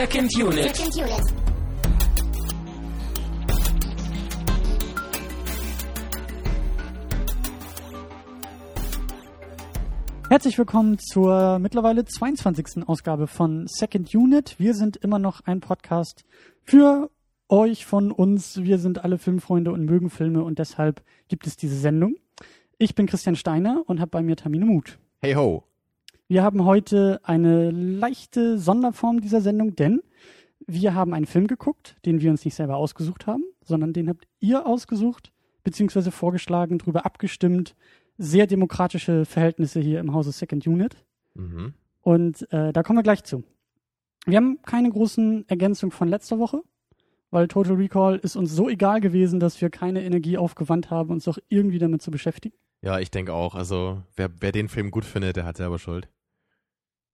Second Unit. Second Unit. Herzlich willkommen zur mittlerweile 22. Ausgabe von Second Unit. Wir sind immer noch ein Podcast für euch von uns. Wir sind alle Filmfreunde und mögen Filme und deshalb gibt es diese Sendung. Ich bin Christian Steiner und habe bei mir Tamine Mut. Hey ho. Wir haben heute eine leichte Sonderform dieser Sendung, denn wir haben einen Film geguckt, den wir uns nicht selber ausgesucht haben, sondern den habt ihr ausgesucht, beziehungsweise vorgeschlagen, drüber abgestimmt. Sehr demokratische Verhältnisse hier im Hause Second Unit. Mhm. Und äh, da kommen wir gleich zu. Wir haben keine großen Ergänzungen von letzter Woche, weil Total Recall ist uns so egal gewesen, dass wir keine Energie aufgewandt haben, uns doch irgendwie damit zu beschäftigen. Ja, ich denke auch. Also, wer, wer den Film gut findet, der hat selber Schuld.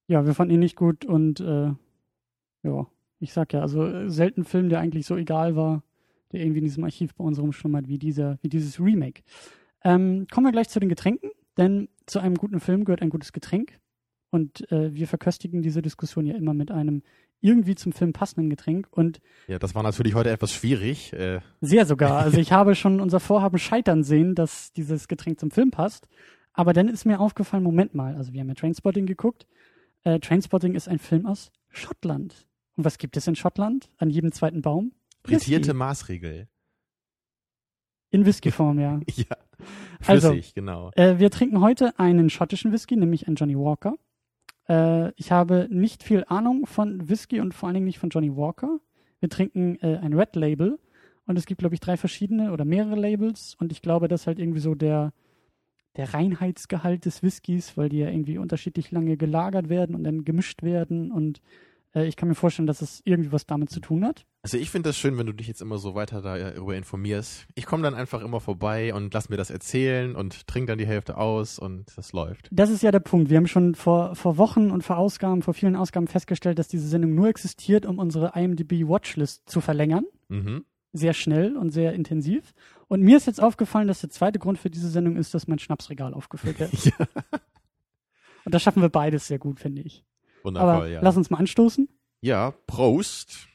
Ja, wir fanden ihn nicht gut und äh, ja, ich sag ja, also äh, selten Film, der eigentlich so egal war, der irgendwie in diesem Archiv bei uns rumschlummert, wie dieser, wie dieses Remake. Ähm, kommen wir gleich zu den Getränken, denn zu einem guten Film gehört ein gutes Getränk. Und äh, wir verköstigen diese Diskussion ja immer mit einem irgendwie zum Film passenden Getränk. Und Ja, das war natürlich heute etwas schwierig. Äh, sehr sogar. Also ich habe schon unser Vorhaben scheitern sehen, dass dieses Getränk zum Film passt. Aber dann ist mir aufgefallen, Moment mal, also wir haben ja Trainspotting geguckt. Äh, Trainspotting ist ein Film aus Schottland. Und was gibt es in Schottland? An jedem zweiten Baum? Whisky. Maßregel. In Whiskyform, ja. Ja. Also- Flüssig, genau. Äh, wir trinken heute einen schottischen Whisky, nämlich einen Johnny Walker. Äh, ich habe nicht viel Ahnung von Whisky und vor allen Dingen nicht von Johnny Walker. Wir trinken äh, ein Red Label und es gibt, glaube ich, drei verschiedene oder mehrere Labels und ich glaube, das ist halt irgendwie so der, der Reinheitsgehalt des Whiskys, weil die ja irgendwie unterschiedlich lange gelagert werden und dann gemischt werden und äh, ich kann mir vorstellen, dass es irgendwie was damit zu tun hat. Also ich finde das schön, wenn du dich jetzt immer so weiter darüber informierst. Ich komme dann einfach immer vorbei und lass mir das erzählen und trinke dann die Hälfte aus und das läuft. Das ist ja der Punkt. Wir haben schon vor, vor Wochen und vor Ausgaben, vor vielen Ausgaben festgestellt, dass diese Sendung nur existiert, um unsere IMDb Watchlist zu verlängern. Mhm. Sehr schnell und sehr intensiv. Und mir ist jetzt aufgefallen, dass der zweite Grund für diese Sendung ist, dass mein Schnapsregal aufgefüllt wird. Ja. Und da schaffen wir beides sehr gut, finde ich. Wundervoll, Aber ja. lass uns mal anstoßen. Ja, Prost.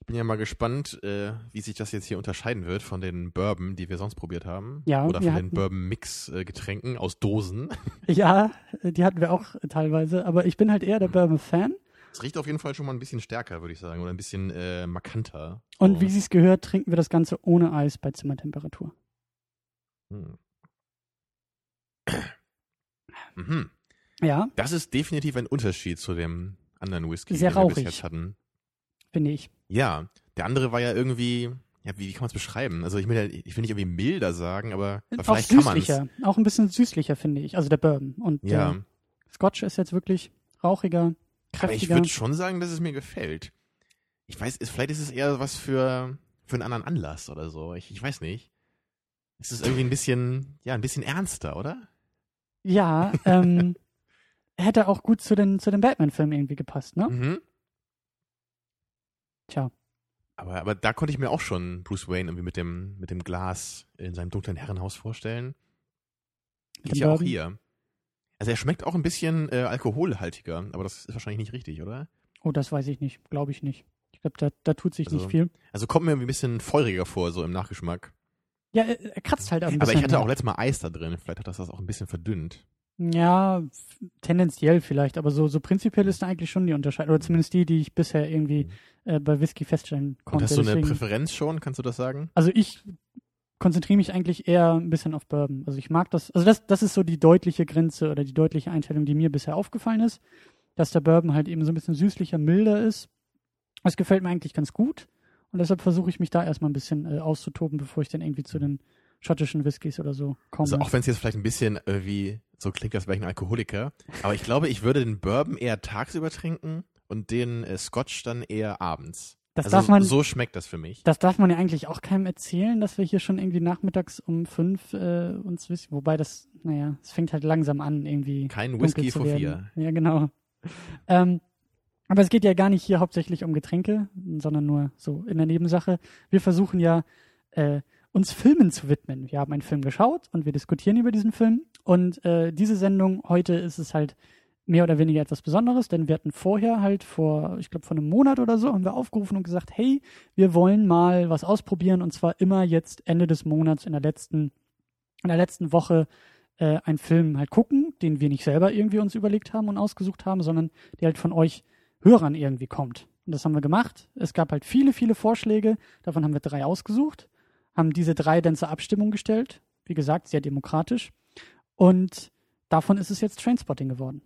Ich bin ja mal gespannt, äh, wie sich das jetzt hier unterscheiden wird von den Bourbon, die wir sonst probiert haben. Ja, Oder von den hatten- Bourbon-Mix-Getränken aus Dosen. Ja, die hatten wir auch teilweise. Aber ich bin halt eher der Bourbon-Fan. Es riecht auf jeden Fall schon mal ein bisschen stärker, würde ich sagen. Oder ein bisschen äh, markanter. Und wie sie es gehört, trinken wir das Ganze ohne Eis bei Zimmertemperatur. Hm. Mhm. Ja, Das ist definitiv ein Unterschied zu dem anderen Whisky, Sehr den wir bis rauchig. jetzt hatten. finde ich. Ja, der andere war ja irgendwie, ja, wie, wie kann man es beschreiben? Also ich will, ja, ich will nicht irgendwie milder sagen, aber, aber Auch vielleicht kann man süßlicher. Auch ein bisschen süßlicher, finde ich. Also der Bourbon. Und Ja, der Scotch ist jetzt wirklich rauchiger, aber ich kräftiger. würde schon sagen, dass es mir gefällt. Ich weiß, ist, vielleicht ist es eher was für, für einen anderen Anlass oder so. Ich, ich weiß nicht. Es ist irgendwie ein bisschen, ja, ein bisschen ernster, oder? Ja, ähm, hätte auch gut zu den, zu den Batman-Filmen irgendwie gepasst, ne? Mhm. Tja. Aber, aber da konnte ich mir auch schon Bruce Wayne irgendwie mit dem, mit dem Glas in seinem dunklen Herrenhaus vorstellen. Geht ja auch hier. Also er schmeckt auch ein bisschen äh, alkoholhaltiger, aber das ist wahrscheinlich nicht richtig, oder? Oh, das weiß ich nicht. Glaube ich nicht. Ich glaube, da, da tut sich Also, nicht viel. Also kommt mir irgendwie ein bisschen feuriger vor, so im Nachgeschmack. Ja, er, er kratzt halt auch ein Aber bisschen. ich hatte auch mehr. letztes Mal Eis da drin. Vielleicht hat das das auch ein bisschen verdünnt. Ja, tendenziell vielleicht, aber so, so prinzipiell ist da eigentlich schon die Unterscheidung. Oder zumindest die, die ich bisher irgendwie äh, bei Whisky feststellen Mhm. Und konnte. hast du eine Deswegen- Präferenz schon? Kannst du das sagen? Also ich konzentriere mich eigentlich eher ein bisschen auf Bourbon. Also ich mag das, also das, das ist so die deutliche Grenze oder die deutliche Einteilung, die mir bisher aufgefallen ist, dass der Bourbon halt eben so ein bisschen süßlicher, milder ist. Das gefällt mir eigentlich ganz gut und deshalb versuche ich mich da erstmal ein bisschen äh, auszutoben, bevor ich dann irgendwie zu den schottischen Whiskys oder so komme. Also auch wenn es jetzt vielleicht ein bisschen äh, wie so klingt, als wäre ich ein Alkoholiker. Aber ich glaube, ich würde den Bourbon eher tagsüber trinken und den äh, Scotch dann eher abends. Das, also darf man, so schmeckt das für mich. das darf man ja eigentlich auch keinem erzählen, dass wir hier schon irgendwie nachmittags um fünf äh, uns wissen. Wobei das, naja, es fängt halt langsam an irgendwie. Kein Whisky vor vier. Ja, genau. Ähm, aber es geht ja gar nicht hier hauptsächlich um Getränke, sondern nur so in der Nebensache. Wir versuchen ja, äh, uns Filmen zu widmen. Wir haben einen Film geschaut und wir diskutieren über diesen Film. Und äh, diese Sendung heute ist es halt mehr oder weniger etwas Besonderes, denn wir hatten vorher halt vor, ich glaube vor einem Monat oder so, haben wir aufgerufen und gesagt, hey, wir wollen mal was ausprobieren und zwar immer jetzt Ende des Monats in der letzten, in der letzten Woche äh, einen Film halt gucken, den wir nicht selber irgendwie uns überlegt haben und ausgesucht haben, sondern der halt von euch Hörern irgendwie kommt. Und das haben wir gemacht. Es gab halt viele, viele Vorschläge. Davon haben wir drei ausgesucht, haben diese drei dann zur Abstimmung gestellt. Wie gesagt, sehr demokratisch. Und davon ist es jetzt Trainspotting geworden.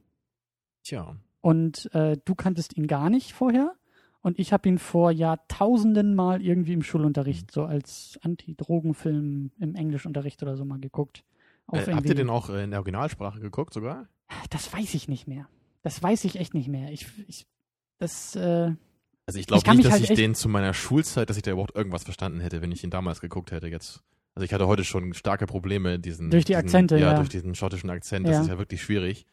Tja. Und äh, du kanntest ihn gar nicht vorher. Und ich habe ihn vor Jahrtausenden mal irgendwie im Schulunterricht, so als Anti-Drogen-Film im Englischunterricht oder so mal geguckt. Äh, habt ihr den auch in der Originalsprache geguckt sogar? Das weiß ich nicht mehr. Das weiß ich echt nicht mehr. Ich, ich das, äh, Also ich glaube nicht, dass halt ich den zu meiner Schulzeit, dass ich da überhaupt irgendwas verstanden hätte, wenn ich ihn damals geguckt hätte jetzt. Also ich hatte heute schon starke Probleme, diesen Durch die diesen, Akzente, ja, ja. durch diesen schottischen Akzent. Das Ja. ist ja wirklich schwierig.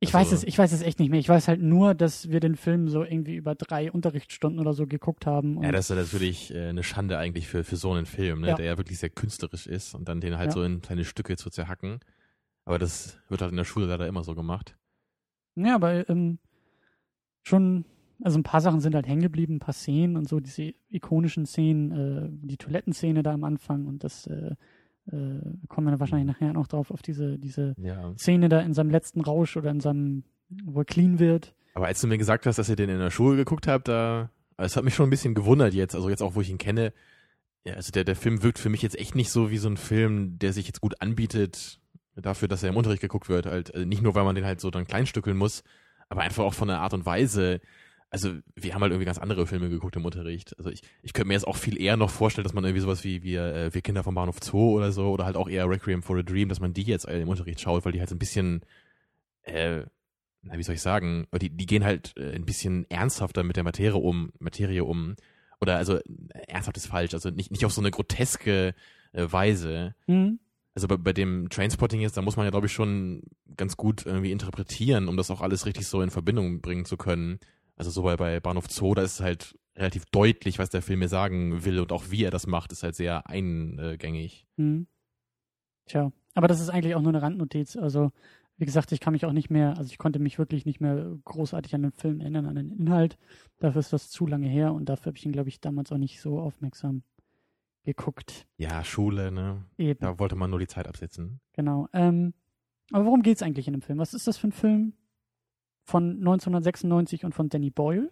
Ich Also- weiß es, ich weiß es echt nicht mehr. Ich weiß halt nur, dass wir den Film so irgendwie über drei Unterrichtsstunden oder so geguckt haben. Und Ja, das ist ja natürlich äh, eine Schande eigentlich für, für so einen Film, ne, Ja. der ja wirklich sehr künstlerisch ist und dann den halt Ja. so in kleine Stücke zu zerhacken. Aber das wird halt in der Schule leider immer so gemacht. Ja, aber ähm, schon, also ein paar Sachen sind halt hängen geblieben, ein paar Szenen und so, diese ikonischen Szenen, äh, die Toilettenszene da am Anfang und das äh, äh, kommen wir dann wahrscheinlich nachher noch drauf, auf diese, diese Ja. Szene da in seinem letzten Rausch oder in seinem, wo er clean wird. Aber als du mir gesagt hast, dass ihr den in der Schule geguckt habt, da, es hat mich schon ein bisschen gewundert jetzt, also jetzt auch, wo ich ihn kenne. Ja, also der, der Film wirkt für mich jetzt echt nicht so wie so ein Film, der sich jetzt gut anbietet dafür, dass er im Unterricht geguckt wird. Halt, also nicht nur, weil man den halt so dann kleinstückeln muss, aber einfach auch von der Art und Weise. Also wir haben halt irgendwie ganz andere Filme geguckt im Unterricht. Also ich, ich könnte mir jetzt auch viel eher noch vorstellen, dass man irgendwie sowas wie wir, äh, wir Kinder vom Bahnhof Zoo oder so oder halt auch eher Requiem for a Dream, dass man die jetzt äh, im Unterricht schaut, weil die halt so ein bisschen äh, na, wie soll ich sagen, die, die gehen halt äh, ein bisschen ernsthafter mit der Materie um, Materie um. Oder also äh, ernsthaft ist falsch, also nicht, nicht auf so eine groteske äh, Weise. Hm? Also bei, bei dem Trainspotting jetzt, da muss man ja, glaube ich, schon ganz gut irgendwie interpretieren, um das auch alles richtig so in Verbindung bringen zu können. Also so bei, bei Bahnhof Zoo, da ist es halt relativ deutlich, was der Film mir sagen will und auch wie er das macht, ist halt sehr eingängig. Hm. Tja, aber das ist eigentlich auch nur eine Randnotiz. Also, wie gesagt, ich kann mich auch nicht mehr, also ich konnte mich wirklich nicht mehr großartig an den Film erinnern, an den Inhalt. Dafür ist das zu lange her und dafür habe ich ihn, glaube ich, damals auch nicht so aufmerksam geguckt. Ja, Schule, ne? Eben, Da wollte man nur die Zeit absitzen. genau. Ähm, aber worum geht's eigentlich in dem Film? Was ist das für ein Film von 1996 und von Danny Boyle?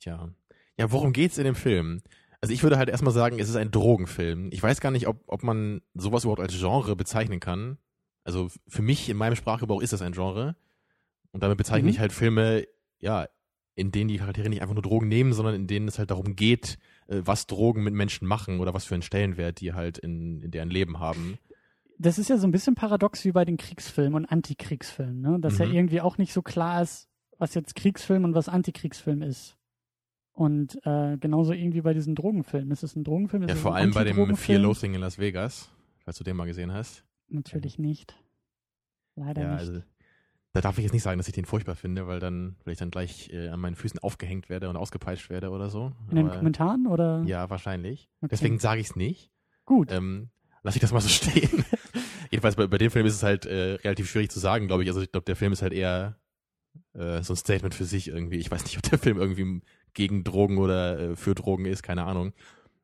Tja. Ja, worum geht's in dem Film? Also ich würde halt erstmal sagen, es ist ein Drogenfilm. Ich weiß gar nicht, ob, ob man sowas überhaupt als Genre bezeichnen kann. Also für mich, in meinem Sprachgebrauch ist das ein Genre. Und damit bezeichne Mhm. ich halt Filme, ja, in denen die Charaktere nicht einfach nur Drogen nehmen, sondern in denen es halt darum geht, äh, was Drogen mit Menschen machen oder was für einen Stellenwert die halt in, in deren Leben haben. Das ist ja so ein bisschen paradox wie bei den Kriegsfilmen und Antikriegsfilmen, ne? Dass ja Mhm. irgendwie auch nicht so klar ist, was jetzt Kriegsfilm und was Antikriegsfilm ist. Und äh, genauso irgendwie bei diesen Drogenfilmen. Ist es ein Drogenfilm? Ist Ja, vor allem bei dem Fear Antidrogenfilm? Loathing in Las Vegas, falls du den mal gesehen hast. Natürlich nicht. Leider Ja, nicht. also da darf ich jetzt nicht sagen, dass ich den furchtbar finde, weil dann, weil ich dann gleich äh, an meinen Füßen aufgehängt werde und ausgepeitscht werde oder so. In den Aber- Kommentaren oder? Ja, wahrscheinlich. Okay. Deswegen sage ich es nicht. Gut. Ähm, lass ich das mal so stehen. Jedenfalls bei, bei dem Film ist es halt äh, relativ schwierig zu sagen, glaube ich. Also ich glaube, der Film ist halt eher äh, so ein Statement für sich irgendwie. Ich weiß nicht, ob der Film irgendwie gegen Drogen oder äh, für Drogen ist, keine Ahnung.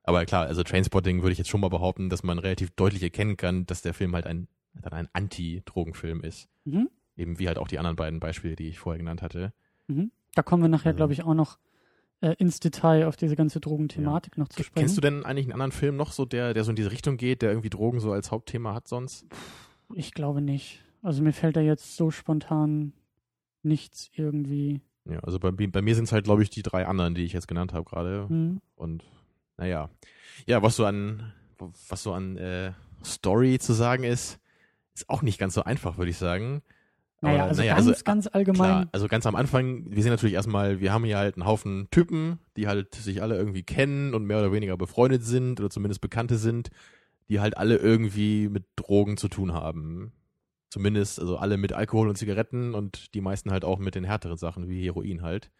Aber klar, also Trainspotting würde ich jetzt schon mal behaupten, dass man relativ deutlich erkennen kann, dass der Film halt ein, dann ein Anti-Drogenfilm ist. Mhm. Eben wie halt auch die anderen beiden Beispiele, die ich vorher genannt hatte. Mhm. Da kommen wir nachher, Also- glaube ich, auch noch äh, ins Detail auf diese ganze Drogenthematik noch zu sprechen. Kennst du denn eigentlich einen anderen Film noch so, der, der so in diese Richtung geht, der irgendwie Drogen so als Hauptthema hat sonst? Ich glaube nicht. Also mir fällt da jetzt so spontan nichts irgendwie. Ja, also bei, bei mir sind es halt, glaube ich, die drei anderen, die ich jetzt genannt habe gerade. Hm. Und naja. Ja, was so an, was so an äh, Story zu sagen ist, ist auch nicht ganz so einfach, würde ich sagen. Naja, also naja, ganz, also, ganz allgemein. Klar, also ganz am Anfang, wir sehen natürlich erstmal, wir haben hier halt einen Haufen Typen, die halt sich alle irgendwie kennen und mehr oder weniger befreundet sind oder zumindest Bekannte sind, die halt alle irgendwie mit Drogen zu tun haben. Zumindest, also alle mit Alkohol und Zigaretten und die meisten halt auch mit den härteren Sachen wie Heroin halt.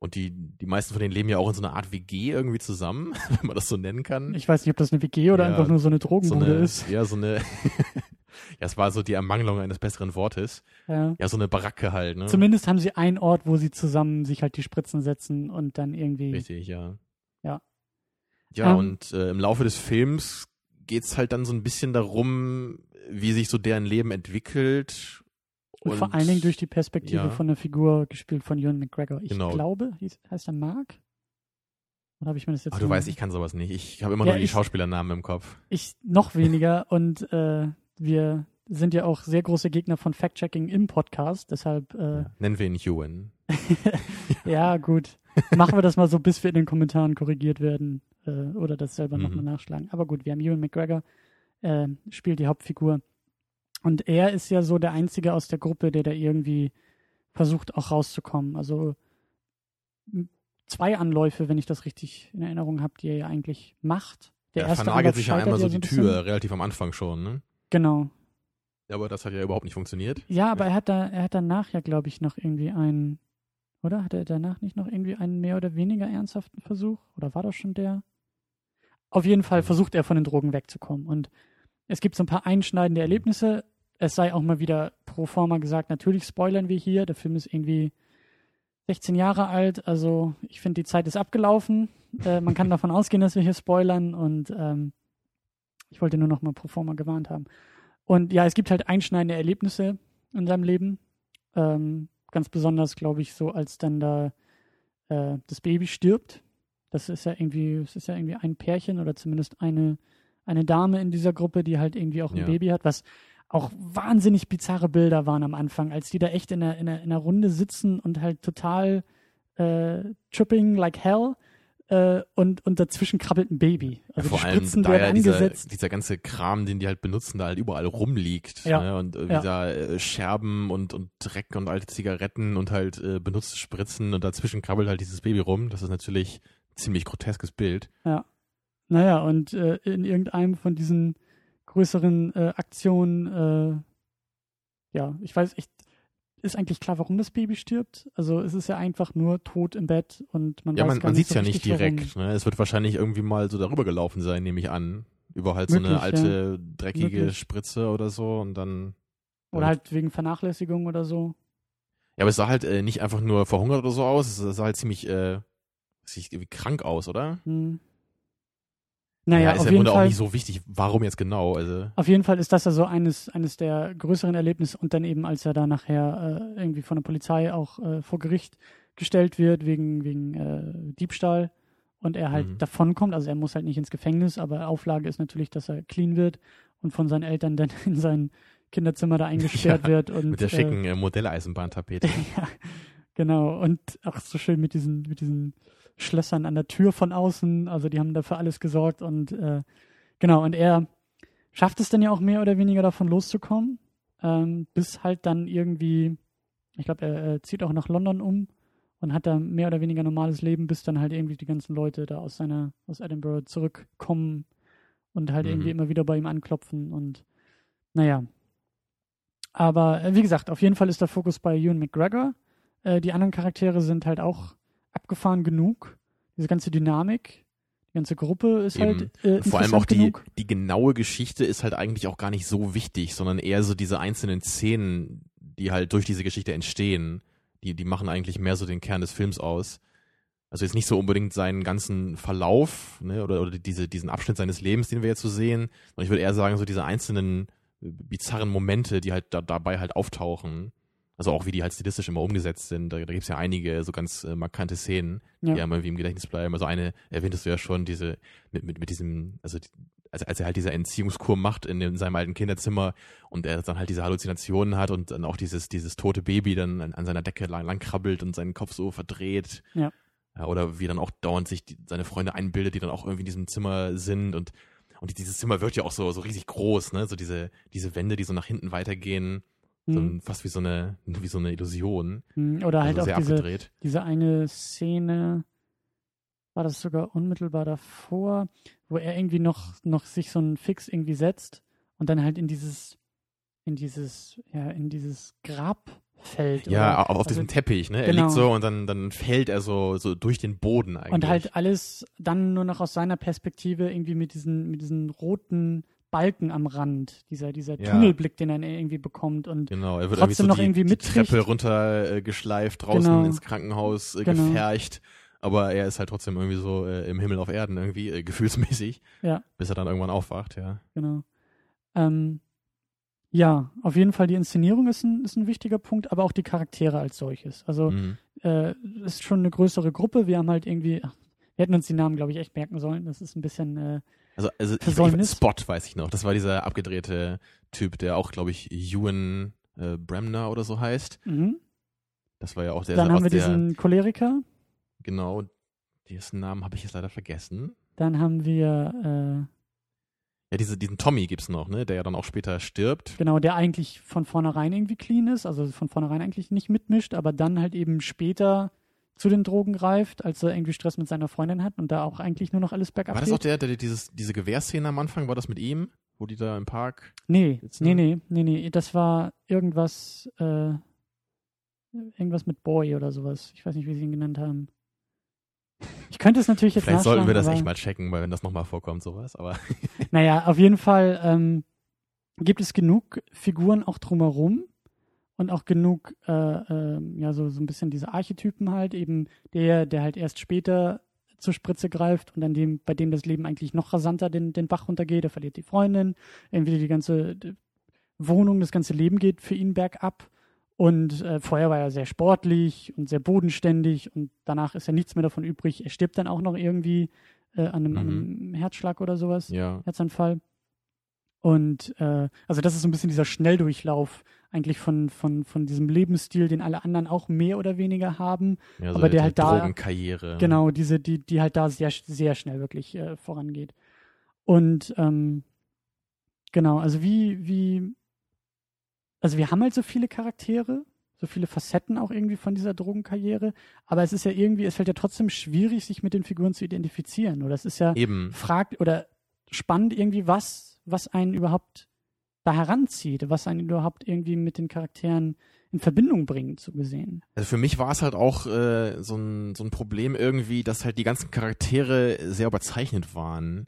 Und die, die meisten von denen leben ja auch in so einer Art WG irgendwie zusammen, wenn man das so nennen kann. Ich weiß nicht, ob das eine WG oder Ja, einfach nur so eine so Drogenbude eine, ist. Ja, so eine, es war so die Ermangelung eines besseren Wortes. Ja. Ja, so eine Baracke halt, ne? Zumindest haben sie einen Ort, wo sie zusammen sich halt die Spritzen setzen und dann irgendwie. Richtig, ja. Ja. Ja, Ähm. und äh, im Laufe des Films geht's halt dann so ein bisschen darum, wie sich so deren Leben entwickelt. Und, vor allen Dingen durch die Perspektive ja. von der Figur gespielt von Ewan McGregor. Ich Genau. glaube, hieß, heißt er Mark? Oder habe ich mir das jetzt Aber du weißt, ich kann sowas nicht. Ich habe immer Ja, nur die ich- Schauspielernamen im Kopf. Ich noch weniger und äh, wir sind ja auch sehr große Gegner von Fact-Checking im Podcast, deshalb äh, Nennen wir ihn Ewan. ja gut. Machen wir das mal so, bis wir in den Kommentaren korrigiert werden äh, oder das selber Mhm. nochmal nachschlagen. Aber gut, wir haben Ewan McGregor, äh, spielt die Hauptfigur. Und er ist ja so der Einzige aus der Gruppe, der da irgendwie versucht auch rauszukommen. Also zwei Anläufe, wenn ich das richtig in Ernährung habe, die er ja eigentlich macht. Der er Anlauf sich ja einmal so die. Tür, relativ am Anfang schon, ne? Genau. Aber das hat ja überhaupt nicht funktioniert. Ja, aber er hat da, er hat danach ja, glaube ich, noch irgendwie einen, oder? Hat er danach nicht noch irgendwie einen mehr oder weniger ernsthaften Versuch? Oder war das schon der? Auf jeden Fall versucht er von den Drogen wegzukommen. Und es gibt so ein paar einschneidende Erlebnisse. Es sei auch mal wieder pro forma gesagt, natürlich spoilern wir hier. Der Film ist irgendwie 16 Jahre alt. Also ich finde, die Zeit ist abgelaufen. Äh, man kann davon ausgehen, dass wir hier spoilern. Und ähm, ich wollte nur noch mal pro forma gewarnt haben. Und ja, es gibt halt einschneidende Erlebnisse in seinem Leben. Ähm, ganz besonders, glaube ich, so, als dann da äh, das Baby stirbt. Das ist ja irgendwie, es ist ja irgendwie ein Pärchen oder zumindest eine, eine Dame in dieser Gruppe, die halt irgendwie auch ein Ja. Baby hat, was auch wahnsinnig bizarre Bilder waren am Anfang, als die da echt in der, in der, in der Runde sitzen und halt total äh, tripping like hell äh, und, und dazwischen krabbelt ein Baby. Also Vor die allem, Spritzen da ja dieser, dieser ganze Kram, den die halt benutzen, da halt überall rumliegt. Ja. Ne? Und äh, Ja. wieder äh, Scherben und, und Dreck und alte Zigaretten und halt äh, benutzte Spritzen und dazwischen krabbelt halt dieses Baby rum. Das ist natürlich ein ziemlich groteskes Bild. Naja, und äh, in irgendeinem von diesen größeren Aktionen, äh, ja, ich weiß echt, ist eigentlich klar, warum das Baby stirbt? Also es ist ja einfach nur tot im Bett und man Ja, weiß man, gar man nicht sieht's so ja nicht direkt. Ne? Es wird wahrscheinlich irgendwie mal so darüber gelaufen sein, nehme ich an. Über halt so eine Möglich, alte, dreckige Möglich. Spritze oder so und dann. Oder halt wegen Vernachlässigung oder so. Ja, aber es sah halt äh, nicht einfach nur verhungert oder so aus, es sah halt ziemlich äh, sieht irgendwie krank aus, oder? Hm. Naja, ist auf ja im Grunde auch Fall. nicht so wichtig, warum jetzt genau. Also, Auf jeden Fall ist das ja so eines, eines der größeren Erlebnisse und dann eben, als er da nachher äh, irgendwie von der Polizei auch äh, vor Gericht gestellt wird wegen, wegen äh, Diebstahl und er halt Mhm. davonkommt, also er muss halt nicht ins Gefängnis, aber Auflage ist natürlich, dass er clean wird und von seinen Eltern dann in sein Kinderzimmer da eingesperrt Ja, wird und mit der äh, schicken äh, Modelleisenbahntapete. ja, genau. Und auch so schön mit diesen, mit diesen Schlössern an der Tür von außen. Also die haben dafür alles gesorgt und äh, genau, und er schafft es dann ja auch mehr oder weniger davon loszukommen, ähm, bis halt dann irgendwie, ich glaube, er, er zieht auch nach London um und hat da mehr oder weniger normales Leben, bis dann halt irgendwie die ganzen Leute da aus seiner, aus Edinburgh zurückkommen und halt Mhm. irgendwie immer wieder bei ihm anklopfen und naja. Aber äh, wie gesagt, auf jeden Fall ist der Fokus bei Ewan McGregor. Äh, die anderen Charaktere sind halt auch abgefahren genug. Diese ganze Dynamik, die ganze Gruppe ist Eben. halt äh, Vor allem auch die, genug. die genaue Geschichte ist halt eigentlich auch gar nicht so wichtig, sondern eher so diese einzelnen Szenen, die halt durch diese Geschichte entstehen, die, die machen eigentlich mehr so den Kern des Films aus. Also jetzt nicht so unbedingt seinen ganzen Verlauf, ne, oder, oder diese, diesen Abschnitt seines Lebens, den wir jetzt so sehen, sondern ich würde eher sagen, so diese einzelnen äh, bizarren Momente, die halt da, dabei halt auftauchen. Also auch wie die halt stilistisch immer umgesetzt sind. Da, da gibt's ja einige so ganz äh, markante Szenen, Ja. die einem irgendwie im Gedächtnis bleiben. Also eine erwähntest du ja schon, diese mit, mit, mit diesem, also die, als, als er halt diese Entziehungskur macht in, in seinem alten Kinderzimmer und er dann halt diese Halluzinationen hat und dann auch dieses, dieses tote Baby dann an, an seiner Decke lang, lang krabbelt und seinen Kopf so verdreht. Ja. ja oder wie dann auch dauernd sich die, seine Freunde einbildet, die dann auch irgendwie in diesem Zimmer sind und und dieses Zimmer wird ja auch so, so riesig groß, ne? So diese, diese Wände, die so nach hinten weitergehen, so ein, fast wie so eine, wie so eine Illusion. Hm, Oder halt also auch diese, abgedreht. diese eine Szene, war das sogar unmittelbar davor, wo er irgendwie noch, noch sich so einen Fix irgendwie setzt und dann halt in dieses, in dieses, ja, in dieses Grab fällt. Ja, oder, auf also, diesem Teppich, ne? Er genau. liegt so und dann, dann fällt er so, so durch den Boden eigentlich. Und halt alles dann nur noch aus seiner Perspektive irgendwie mit diesen, mit diesen roten Balken am Rand, dieser, dieser Ja. Tunnelblick, den er irgendwie bekommt und Genau, er wird Trotzdem irgendwie noch so die, irgendwie mitkriegt. Treppe runter äh, geschleift, draußen Genau. ins Krankenhaus äh, Genau. gefercht. Aber er ist halt trotzdem irgendwie so äh, im Himmel auf Erden irgendwie, äh, gefühlsmäßig. Ja. Bis er dann irgendwann aufwacht, ja. genau. Ähm, ja, auf jeden Fall die Inszenierung ist ein, ist ein wichtiger Punkt, aber auch die Charaktere als solches. Also Mhm. äh, ist schon eine größere Gruppe. Wir haben halt irgendwie, wir hätten uns die Namen, glaube ich, echt merken sollen. Das ist ein bisschen, äh, Also, also ich, Spot weiß ich noch. Das war dieser abgedrehte Typ, der auch, glaube ich, Ewan äh, Bremner oder so heißt. mhm. Das war ja auch der, Dann haben wir der, diesen Choleriker. genau, dessen Namen habe ich jetzt leider vergessen. Dann haben wir, Ja, diese, diesen Tommy gibt's noch, ne, der ja dann auch später stirbt. äh, genau, der eigentlich von vornherein irgendwie clean ist, also von vornherein eigentlich nicht mitmischt, aber dann halt eben später zu den Drogen greift, als er irgendwie Stress mit seiner Freundin hat und da auch eigentlich nur noch alles bergab War das auch geht. der, der dieses, diese Gewehrszene am Anfang, war das mit ihm? Wo die da im Park Nee, sitzen? nee, nee, nee, nee, das war irgendwas, äh, irgendwas mit Boy oder sowas. Ich weiß nicht, wie sie ihn genannt haben. Ich könnte es natürlich jetzt Vielleicht sollten wir das echt mal checken, weil wenn das nochmal vorkommt, sowas. Aber Naja, auf jeden Fall ähm, gibt es genug Figuren auch drumherum und auch genug, äh, ähm, ja, so, so ein bisschen diese Archetypen halt, eben der, der halt erst später zur Spritze greift und dann dem, bei dem das Leben eigentlich noch rasanter den, den Bach runtergeht, er verliert die Freundin, irgendwie die ganze Wohnung, das ganze Leben geht für ihn bergab. Und äh, vorher war er sehr sportlich und sehr bodenständig und danach ist ja nichts mehr davon übrig. Er stirbt dann auch noch irgendwie äh, an, einem, an einem Herzschlag oder sowas. ja. Herzanfall. Und äh, also das ist so ein bisschen dieser Schnelldurchlauf eigentlich von, von, von diesem Lebensstil, den alle anderen auch mehr oder weniger haben. ja so Aber der die halt da- Drogenkarriere. Genau, diese, die, die halt da sehr, sehr schnell wirklich äh, vorangeht. Und ähm, genau, also wie, wie, also wir haben halt so viele Charaktere, so viele Facetten auch irgendwie von dieser Drogenkarriere, aber es ist ja irgendwie, es fällt ja trotzdem schwierig, sich mit den Figuren zu identifizieren. Oder es ist ja Eben. fragt oder spannend irgendwie, was, was einen überhaupt da heranzieht, was einen überhaupt irgendwie mit den Charakteren in Verbindung bringt, so gesehen. Also für mich war es halt auch äh, so, ein, so ein Problem irgendwie, dass halt die ganzen Charaktere sehr überzeichnet waren.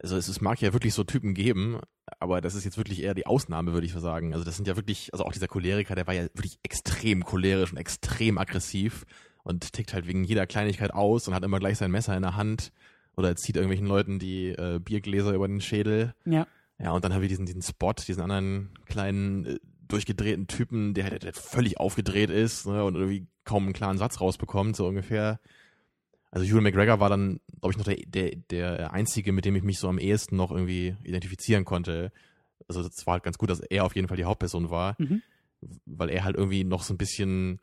Also es, es mag ja wirklich so Typen geben, aber das ist jetzt wirklich eher die Ausnahme, würde ich so sagen. Also das sind ja wirklich, also auch dieser Choleriker, der war ja wirklich extrem cholerisch und extrem aggressiv und tickt halt wegen jeder Kleinigkeit aus und hat immer gleich sein Messer in der Hand oder zieht irgendwelchen Leuten die äh, Biergläser über den Schädel. Ja, Ja, und dann haben wir diesen, diesen Spot, diesen anderen kleinen, äh, durchgedrehten Typen, der, der völlig aufgedreht ist ne, und irgendwie kaum einen klaren Satz rausbekommt, so ungefähr. Also Ewan McGregor war dann, glaube ich, noch der, der, der Einzige, mit dem ich mich so am ehesten noch irgendwie identifizieren konnte. Also das war halt ganz gut, dass er auf jeden Fall die Hauptperson war, mhm. weil er halt irgendwie noch so ein bisschen,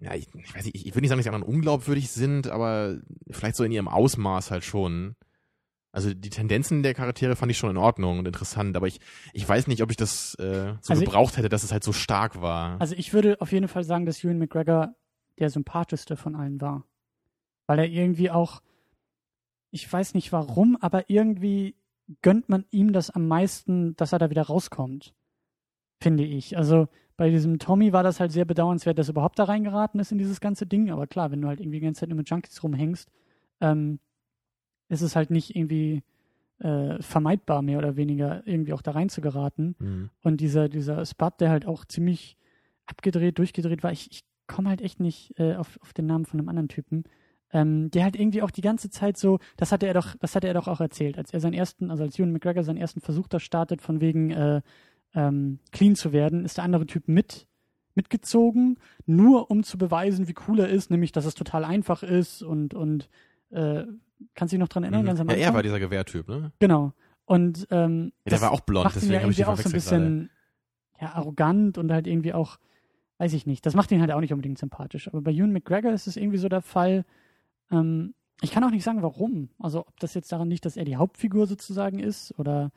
ja, ich, ich weiß nicht, ich, ich will nicht sagen, dass die anderen unglaubwürdig sind, aber vielleicht so in ihrem Ausmaß halt schon. Also die Tendenzen der Charaktere fand ich schon in Ordnung und interessant, aber ich, ich weiß nicht, ob ich das äh, so Also ich- gebraucht hätte, dass es halt so stark war. Also ich würde auf jeden Fall sagen, dass Ewan McGregor der sympathischste von allen war. Weil er irgendwie auch, ich weiß nicht warum, aber irgendwie gönnt man ihm das am meisten, dass er da wieder rauskommt. Finde ich. Also bei diesem Tommy war das halt sehr bedauernswert, dass er überhaupt da reingeraten ist in dieses ganze Ding. Aber klar, wenn du halt irgendwie die ganze Zeit nur mit Junkies rumhängst, ähm, ist es halt nicht irgendwie äh, vermeidbar, mehr oder weniger irgendwie auch da rein zu geraten. Hm. Und dieser, dieser Spot, der halt auch ziemlich abgedreht, durchgedreht war, ich, ich komme halt echt nicht äh, auf, auf den Namen von einem anderen Typen. Ähm, der halt irgendwie auch die ganze Zeit so, das hatte er doch, das hatte er doch auch erzählt, als er seinen ersten, also als Ewan McGregor seinen ersten Versuch da startet, von wegen äh, ähm, clean zu werden, ist der andere Typ mit mitgezogen, nur um zu beweisen, wie cool er ist, nämlich, dass es total einfach ist und und äh, kannst du dich noch dran erinnern? Mhm. Ganz am Ja, Anfang? er war dieser Gewehrtyp, ne? Genau. Und ähm, Ja, der war auch blond, deswegen ja habe ich irgendwie die auch so ein gerade. bisschen ja, arrogant und halt irgendwie auch, weiß ich nicht, das macht ihn halt auch nicht unbedingt sympathisch. Aber bei Ewan McGregor ist es irgendwie so der Fall, ähm, ich kann auch nicht sagen, warum. Also ob das jetzt daran liegt, dass er die Hauptfigur sozusagen ist oder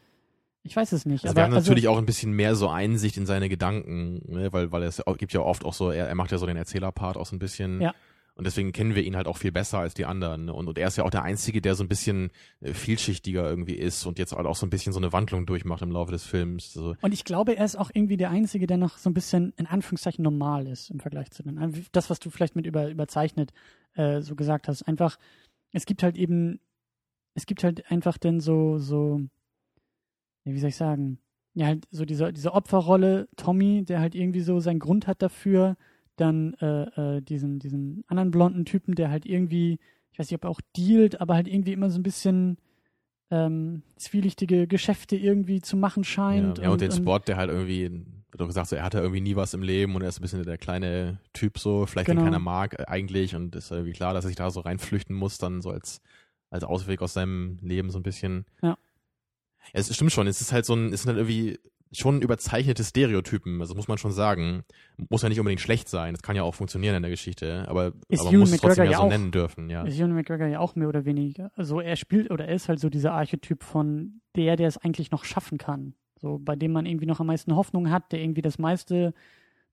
ich weiß es nicht. Also aber wir haben natürlich auch ein bisschen mehr so Einsicht in seine Gedanken, ne? weil, weil es gibt ja oft auch so, er, er macht ja so den Erzählerpart auch so ein bisschen. Ja. Und deswegen kennen wir ihn halt auch viel besser als die anderen. Ne? Und, und er ist ja auch der Einzige, der so ein bisschen äh, vielschichtiger irgendwie ist und jetzt halt auch so ein bisschen so eine Wandlung durchmacht im Laufe des Films. So. Und ich glaube, er ist auch irgendwie der Einzige, der noch so ein bisschen in Anführungszeichen normal ist im Vergleich zu den. Das, was du vielleicht mit über, überzeichnet äh, so gesagt hast. Einfach, es gibt halt eben, es gibt halt einfach denn so, so, wie soll ich sagen, ja, halt so diese, diese Opferrolle, Tommy, der halt irgendwie so seinen Grund hat dafür, dann äh, äh, diesen, diesen anderen blonden Typen, der halt irgendwie, ich weiß nicht, ob er auch dealt, aber halt irgendwie immer so ein bisschen ähm, zwielichtige Geschäfte irgendwie zu machen scheint. Ja, ja und, und den Spot, der halt irgendwie, wie du gesagt hast, er hatte irgendwie nie was im Leben und er ist ein bisschen der kleine Typ so, vielleicht genau. den keiner mag äh, eigentlich und ist irgendwie klar, dass er sich da so reinflüchten muss, dann so als, als Ausweg aus seinem Leben so ein bisschen. Ja. Ja, es stimmt schon, es ist halt so ein, es sind halt irgendwie schon überzeichnete Stereotypen, also muss man schon sagen. Muss ja nicht unbedingt schlecht sein, das kann ja auch funktionieren in der Geschichte, aber, ist aber Ewan muss es trotzdem ja ja so auch- nennen dürfen, ja. Ist Ewan McGregor ja auch mehr oder weniger. Also er spielt oder er ist halt so dieser Archetyp von der, der es eigentlich noch schaffen kann. So, bei dem man irgendwie noch am meisten Hoffnung hat, der irgendwie das meiste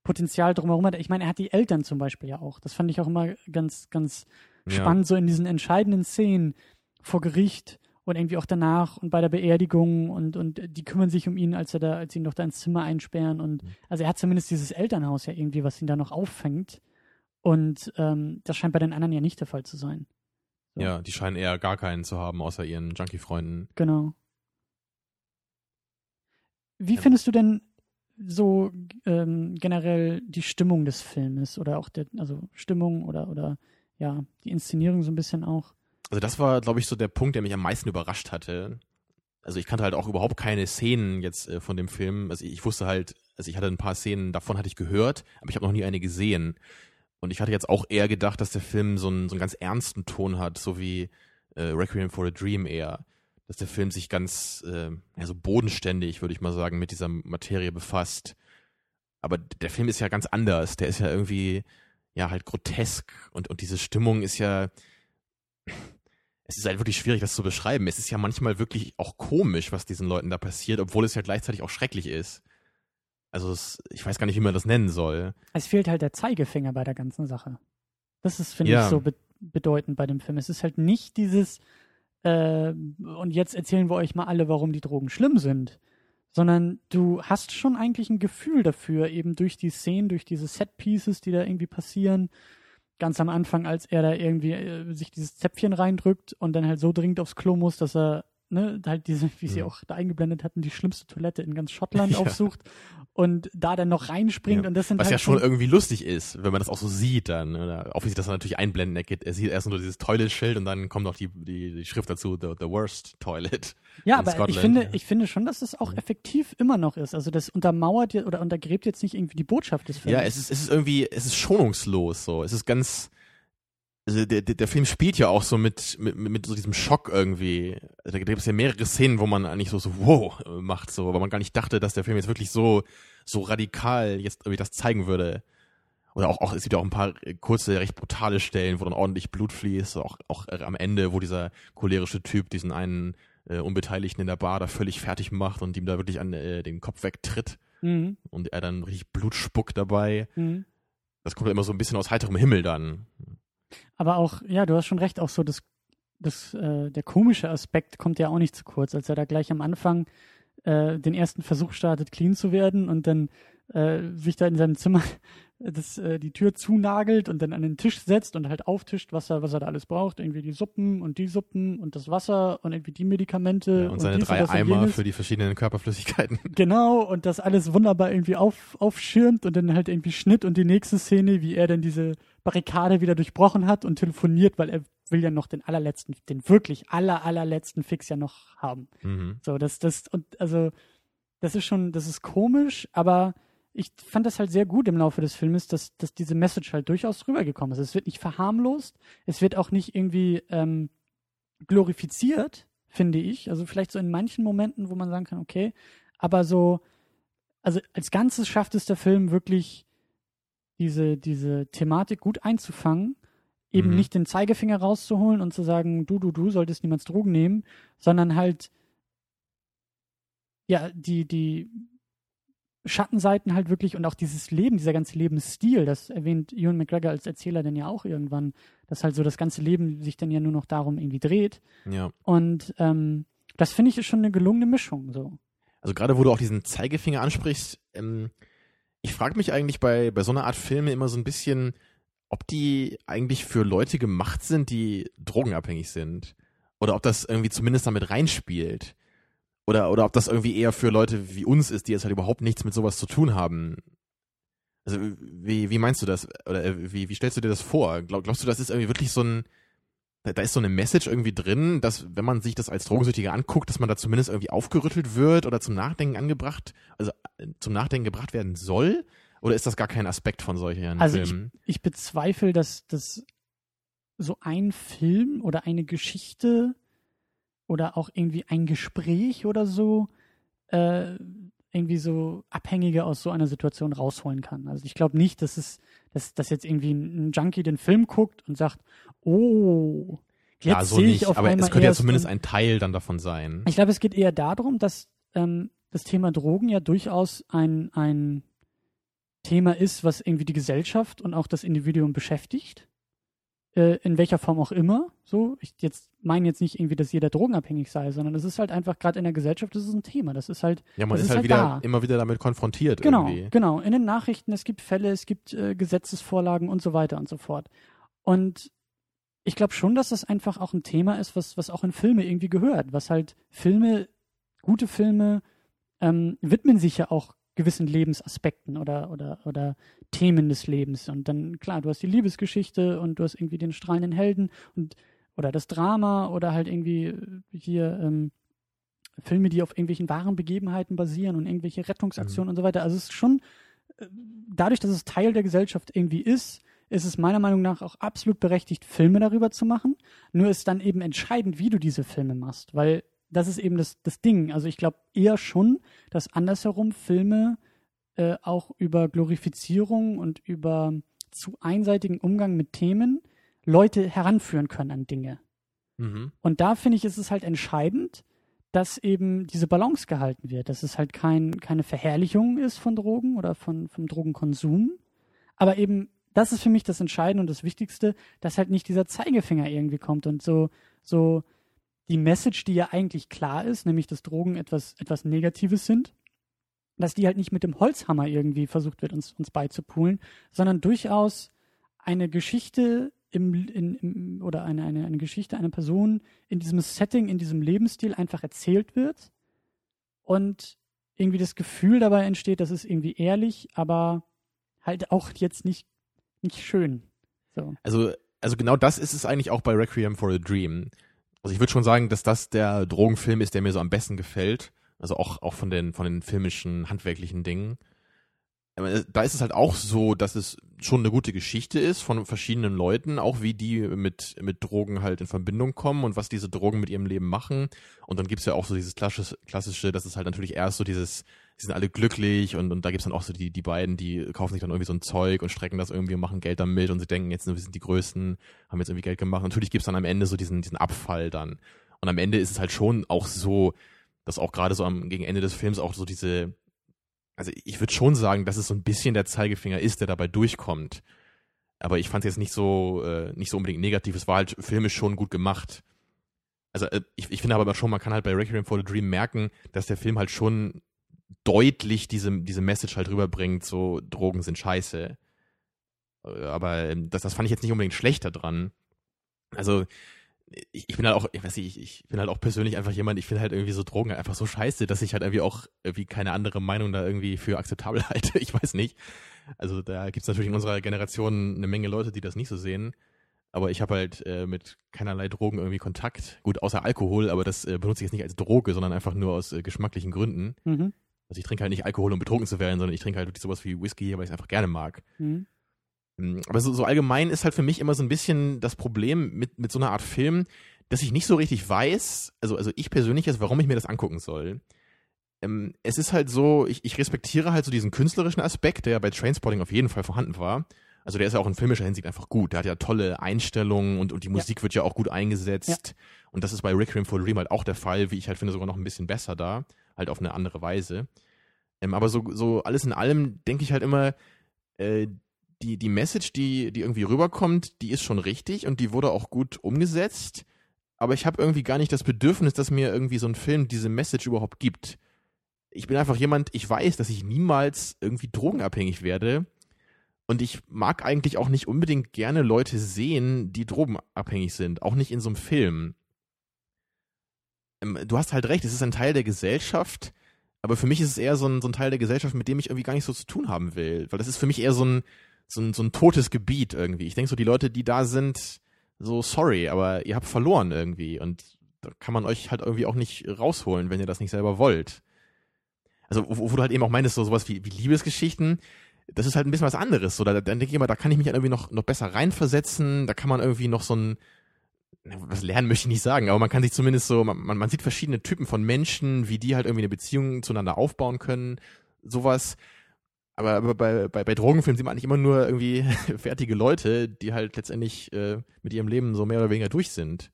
Potenzial drumherum hat. Ich meine, er hat die Eltern zum Beispiel ja auch. Das fand ich auch immer ganz, ganz Ja. spannend, so in diesen entscheidenden Szenen vor Gericht und irgendwie auch danach und bei der Beerdigung und, und die kümmern sich um ihn, als er da, als sie ihn doch da ins Zimmer einsperren und Mhm. also er hat zumindest dieses Elternhaus ja irgendwie, was ihn da noch auffängt. Und ähm, das scheint bei den anderen ja nicht der Fall zu sein. So. Ja, die scheinen eher gar keinen zu haben, außer ihren Junkie-Freunden. Genau. Wie Ja. findest du denn so ähm, generell die Stimmung des Filmes oder auch der, also Stimmung oder oder ja, die Inszenierung so ein bisschen auch? Also das war, glaube ich, so der Punkt, der mich am meisten überrascht hatte. Also ich kannte halt auch überhaupt keine Szenen jetzt äh, von dem Film. Also ich, wusste halt, also ich hatte ein paar Szenen, davon hatte ich gehört, aber ich habe noch nie eine gesehen. Und ich hatte jetzt auch eher gedacht, dass der Film so einen, so einen ganz ernsten Ton hat, so wie äh, Requiem for a Dream eher. Dass der Film sich ganz, äh, ja, so bodenständig, würde ich mal sagen, mit dieser Materie befasst. Aber der Film ist ja ganz anders. Der ist ja irgendwie, ja, halt grotesk. Und, und diese Stimmung ist ja, es ist halt wirklich schwierig, das zu beschreiben. Es ist ja manchmal wirklich auch komisch, was diesen Leuten da passiert, obwohl es ja gleichzeitig auch schrecklich ist. Also es, ich weiß gar nicht, wie man das nennen soll. Es fehlt halt der Zeigefinger bei der ganzen Sache. Das ist, finde Ja. ich, so be bedeutend bei dem Film. Es ist halt nicht dieses, äh, und jetzt erzählen wir euch mal alle, warum die Drogen schlimm sind, sondern du hast schon eigentlich ein Gefühl dafür, eben durch die Szenen, durch diese Set-Pieces, die da irgendwie passieren. Ganz am Anfang, als er da irgendwie äh, sich dieses Zäpfchen reindrückt und dann halt so dringend aufs Klo muss, dass er ne, halt diese, wie sie Mhm. auch da eingeblendet hatten, die schlimmste Toilette in ganz Schottland Ja. aufsucht und da dann noch reinspringt Ja. und das sind Was halt ja schon irgendwie lustig ist, wenn man das auch so sieht dann. Oder auch wie sich das dann natürlich einblenden. Er, geht, er sieht erst nur dieses Toilet-Schild und dann kommt noch die, die, die Schrift dazu, the, the worst toilet. Ja, aber Scotland, ich finde, ich finde schon, dass es auch Mhm. effektiv immer noch ist. Also das untermauert jetzt oder untergräbt jetzt nicht irgendwie die Botschaft des Films. Ja, es ist, es ist irgendwie, es ist schonungslos so. Es ist ganz, also der, der, der Film spielt ja auch so mit, mit, mit so diesem Schock irgendwie. Also da gibt es ja mehrere Szenen, wo man eigentlich so, so wow äh, macht, so, weil man gar nicht dachte, dass der Film jetzt wirklich so, so radikal jetzt irgendwie das zeigen würde. Oder auch, auch, es gibt ja auch ein paar äh, kurze, recht brutale Stellen, wo dann ordentlich Blut fließt, auch, auch äh, am Ende, wo dieser cholerische Typ diesen einen äh, Unbeteiligten in der Bar da völlig fertig macht und ihm da wirklich an äh, den Kopf wegtritt Mhm. und er dann richtig Blut spuckt dabei Mhm. das kommt ja immer so ein bisschen aus heiterem Himmel dann. Aber auch, ja, du hast schon recht, auch so das, das, äh, der komische Aspekt kommt ja auch nicht zu kurz, als er da gleich am Anfang äh, den ersten Versuch startet, clean zu werden und dann äh, sich da in seinem Zimmer das, äh, die Tür zunagelt und dann an den Tisch setzt und halt auftischt, was er, was er da alles braucht. Irgendwie die Suppen und die Suppen und das Wasser und irgendwie die Medikamente. Ja, und seine dies drei und Eimer für die verschiedenen Körperflüssigkeiten. Genau, und das alles wunderbar irgendwie auf, aufschirmt und dann halt irgendwie Schnitt und die nächste Szene, wie er dann diese Barrikade wieder durchbrochen hat und telefoniert, weil er will ja noch den allerletzten, den wirklich aller, allerletzten Fix ja noch haben. Mhm. So, das, das, und also, das ist schon, das ist komisch, aber ich fand das halt sehr gut im Laufe des Filmes, dass, dass diese Message halt durchaus rübergekommen ist. Es wird nicht verharmlost, es wird auch nicht irgendwie ähm, glorifiziert, finde ich. Also vielleicht so in manchen Momenten, wo man sagen kann, okay, aber so, also als Ganzes schafft es der Film wirklich, diese, diese Thematik gut einzufangen, eben Mhm. nicht den Zeigefinger rauszuholen und zu sagen, du, du, du solltest niemals Drogen nehmen, sondern halt ja, die, die Schattenseiten halt wirklich und auch dieses Leben, dieser ganze Lebensstil, das erwähnt Ewan McGregor als Erzähler dann ja auch irgendwann, dass halt so das ganze Leben sich dann ja nur noch darum irgendwie dreht. Ja. Und ähm, das finde ich ist schon eine gelungene Mischung so. Also gerade wo du auch diesen Zeigefinger ansprichst, ähm, ich frage mich eigentlich bei, bei so einer Art Filme immer so ein bisschen, ob die eigentlich für Leute gemacht sind, die drogenabhängig sind. Oder ob das irgendwie zumindest damit reinspielt. Oder, oder ob das irgendwie eher für Leute wie uns ist, die jetzt halt überhaupt nichts mit sowas zu tun haben. Also wie, wie meinst du das? Oder äh, wie, wie stellst du dir das vor? Glaub, glaubst du, das ist irgendwie wirklich so ein, da, da ist so eine Message irgendwie drin, dass wenn man sich das als Drogensüchtiger anguckt, dass man da zumindest irgendwie aufgerüttelt wird oder zum Nachdenken angebracht, also äh, zum Nachdenken gebracht werden soll? Oder ist das gar kein Aspekt von solchen Also Filmen? ich, ich bezweifle, dass das so ein Film oder eine Geschichte oder auch irgendwie ein Gespräch oder so äh, irgendwie so Abhängige aus so einer Situation rausholen kann. Also ich glaube nicht, dass es, dass, dass jetzt irgendwie ein Junkie den Film guckt und sagt, oh, jetzt ja, so sehe nicht, ich auf aber einmal es könnte ja zumindest ein Teil dann davon sein. Ich glaube, es geht eher darum, dass ähm, das Thema Drogen ja durchaus ein, ein Thema ist, was irgendwie die Gesellschaft und auch das Individuum beschäftigt. Äh, in welcher Form auch immer. So, ich jetzt meine jetzt nicht irgendwie, dass jeder drogenabhängig sei, sondern es ist halt einfach gerade in der Gesellschaft, das ist ein Thema. Das ist halt Ja, man das ist, ist halt halt wieder da. immer wieder damit konfrontiert Genau, irgendwie. genau. In den Nachrichten, es gibt Fälle, es gibt äh, Gesetzesvorlagen und so weiter und so fort. Und ich glaube schon, dass das einfach auch ein Thema ist, was, was auch in Filme irgendwie gehört. Was halt Filme, gute Filme, ähm, widmen sich ja auch gewissen Lebensaspekten oder, oder, oder Themen des Lebens. Und dann, klar, du hast die Liebesgeschichte und du hast irgendwie den strahlenden Helden und oder das Drama oder halt irgendwie äh, hier ähm, Filme, die auf irgendwelchen wahren Begebenheiten basieren und irgendwelche Rettungsaktionen und so weiter. Also es ist schon, äh, dadurch, dass es Teil der Gesellschaft irgendwie ist, ist es meiner Meinung nach auch absolut berechtigt, Filme darüber zu machen. Nur ist dann eben entscheidend, wie du diese Filme machst, weil das ist eben das, das Ding. Also ich glaube eher schon, dass andersherum Filme äh, auch über Glorifizierung und über zu einseitigen Umgang mit Themen Leute heranführen können an Dinge. Mhm. Und da finde ich, ist es halt entscheidend, dass eben diese Balance gehalten wird, dass es halt kein, keine Verherrlichung ist von Drogen oder von, vom Drogenkonsum. Aber eben, das ist für mich das Entscheidende und das Wichtigste, dass halt nicht dieser Zeigefinger irgendwie kommt und so, so die Message, die ja eigentlich klar ist, nämlich dass Drogen etwas, etwas Negatives sind, dass die halt nicht mit dem Holzhammer irgendwie versucht wird, uns, uns beizupulen, sondern durchaus eine Geschichte im, in, im, oder eine, eine, eine Geschichte einer Person in diesem Setting, in diesem Lebensstil einfach erzählt wird und irgendwie das Gefühl dabei entsteht, dass es irgendwie ehrlich, aber halt auch jetzt nicht, nicht schön. So. Also, also genau das ist es eigentlich auch bei Requiem for a Dream. Also ich würde schon sagen, dass das der Drogenfilm ist, der mir so am besten gefällt. Also auch, auch von den, von den filmischen, handwerklichen Dingen. Aber da ist es halt auch so, dass es schon eine gute Geschichte ist von verschiedenen Leuten, auch wie die mit, mit Drogen halt in Verbindung kommen und was diese Drogen mit ihrem Leben machen. Und dann gibt's ja auch so dieses klassische, klassische das ist halt natürlich erst so dieses, die sind alle glücklich und, und da gibt's dann auch so die, die beiden, die kaufen sich dann irgendwie so ein Zeug und strecken das irgendwie und machen Geld damit und sie denken jetzt, wir sind die Größten, haben jetzt irgendwie Geld gemacht. Natürlich gibt's dann am Ende so diesen, diesen Abfall dann. Und am Ende ist es halt schon auch so, dass auch gerade so am gegen Ende des Films auch so diese, also ich würde schon sagen, dass es so ein bisschen der Zeigefinger ist, der dabei durchkommt. Aber ich fand es jetzt nicht so, äh, nicht so unbedingt negativ. Es war halt filmisch schon gut gemacht. Also äh, ich, ich finde aber schon, man kann halt bei Requiem for the Dream merken, dass der Film halt schon deutlich diese, diese Message halt rüberbringt, so Drogen sind scheiße. Aber ähm, das, das fand ich jetzt nicht unbedingt schlechter dran. Also ich, ich bin halt auch, ich weiß nicht, ich, ich bin halt auch persönlich einfach jemand, ich finde halt irgendwie so Drogen einfach so scheiße, dass ich halt irgendwie auch irgendwie keine andere Meinung da irgendwie für akzeptabel halte. Ich weiß nicht. Also da gibt's natürlich in unserer Generation eine Menge Leute, die das nicht so sehen. Aber ich habe halt äh, mit keinerlei Drogen irgendwie Kontakt. Gut, außer Alkohol, aber das äh, benutze ich jetzt nicht als Droge, sondern einfach nur aus äh, geschmacklichen Gründen. Mhm. Also ich trinke halt nicht Alkohol, um betrunken zu werden, sondern ich trinke halt wirklich sowas wie Whisky, weil ich es einfach gerne mag. Mhm. Aber so, so allgemein ist halt für mich immer so ein bisschen das Problem mit, mit so einer Art Film, dass ich nicht so richtig weiß, also, also ich persönlich jetzt, warum ich mir das angucken soll. Ähm, es ist halt so, ich, ich respektiere halt so diesen künstlerischen Aspekt, der ja bei Trainspotting auf jeden Fall vorhanden war. Also der ist ja auch in filmischer Hinsicht einfach gut. Der hat ja tolle Einstellungen und, und die Musik wird ja auch gut eingesetzt. Und das ist bei Requiem for Dream halt auch der Fall, wie ich halt finde, sogar noch ein bisschen besser da. Halt auf eine andere Weise. Ähm, aber so, so alles in allem denke ich halt immer, äh, die, die Message, die, die irgendwie rüberkommt, die ist schon richtig und die wurde auch gut umgesetzt. Aber ich habe irgendwie gar nicht das Bedürfnis, dass mir irgendwie so ein Film diese Message überhaupt gibt. Ich bin einfach jemand, ich weiß, dass ich niemals irgendwie drogenabhängig werde. Und ich mag eigentlich auch nicht unbedingt gerne Leute sehen, die drogenabhängig sind. Auch nicht in so einem Film. Ähm, du hast halt recht, es ist ein Teil der Gesellschaft, aber für mich ist es eher so ein, so ein Teil der Gesellschaft, mit dem ich irgendwie gar nicht so zu tun haben will. Weil das ist für mich eher so ein, so ein, so ein totes Gebiet irgendwie. Ich denke so, die Leute, die da sind, so sorry, aber ihr habt verloren irgendwie. Und da kann man euch halt irgendwie auch nicht rausholen, wenn ihr das nicht selber wollt. Also, wo, wo du halt eben auch meinst, so sowas wie, wie Liebesgeschichten, das ist halt ein bisschen was anderes. So, da, dann denke ich immer, da kann ich mich halt irgendwie noch, noch besser reinversetzen, da kann man irgendwie noch so ein, was lernen möchte ich nicht sagen, aber man kann sich zumindest so, man, man sieht verschiedene Typen von Menschen, wie die halt irgendwie eine Beziehung zueinander aufbauen können, sowas. Aber, aber bei, bei, bei Drogenfilmen sieht man eigentlich immer nur irgendwie fertige Leute, die halt letztendlich äh, mit ihrem Leben so mehr oder weniger durch sind.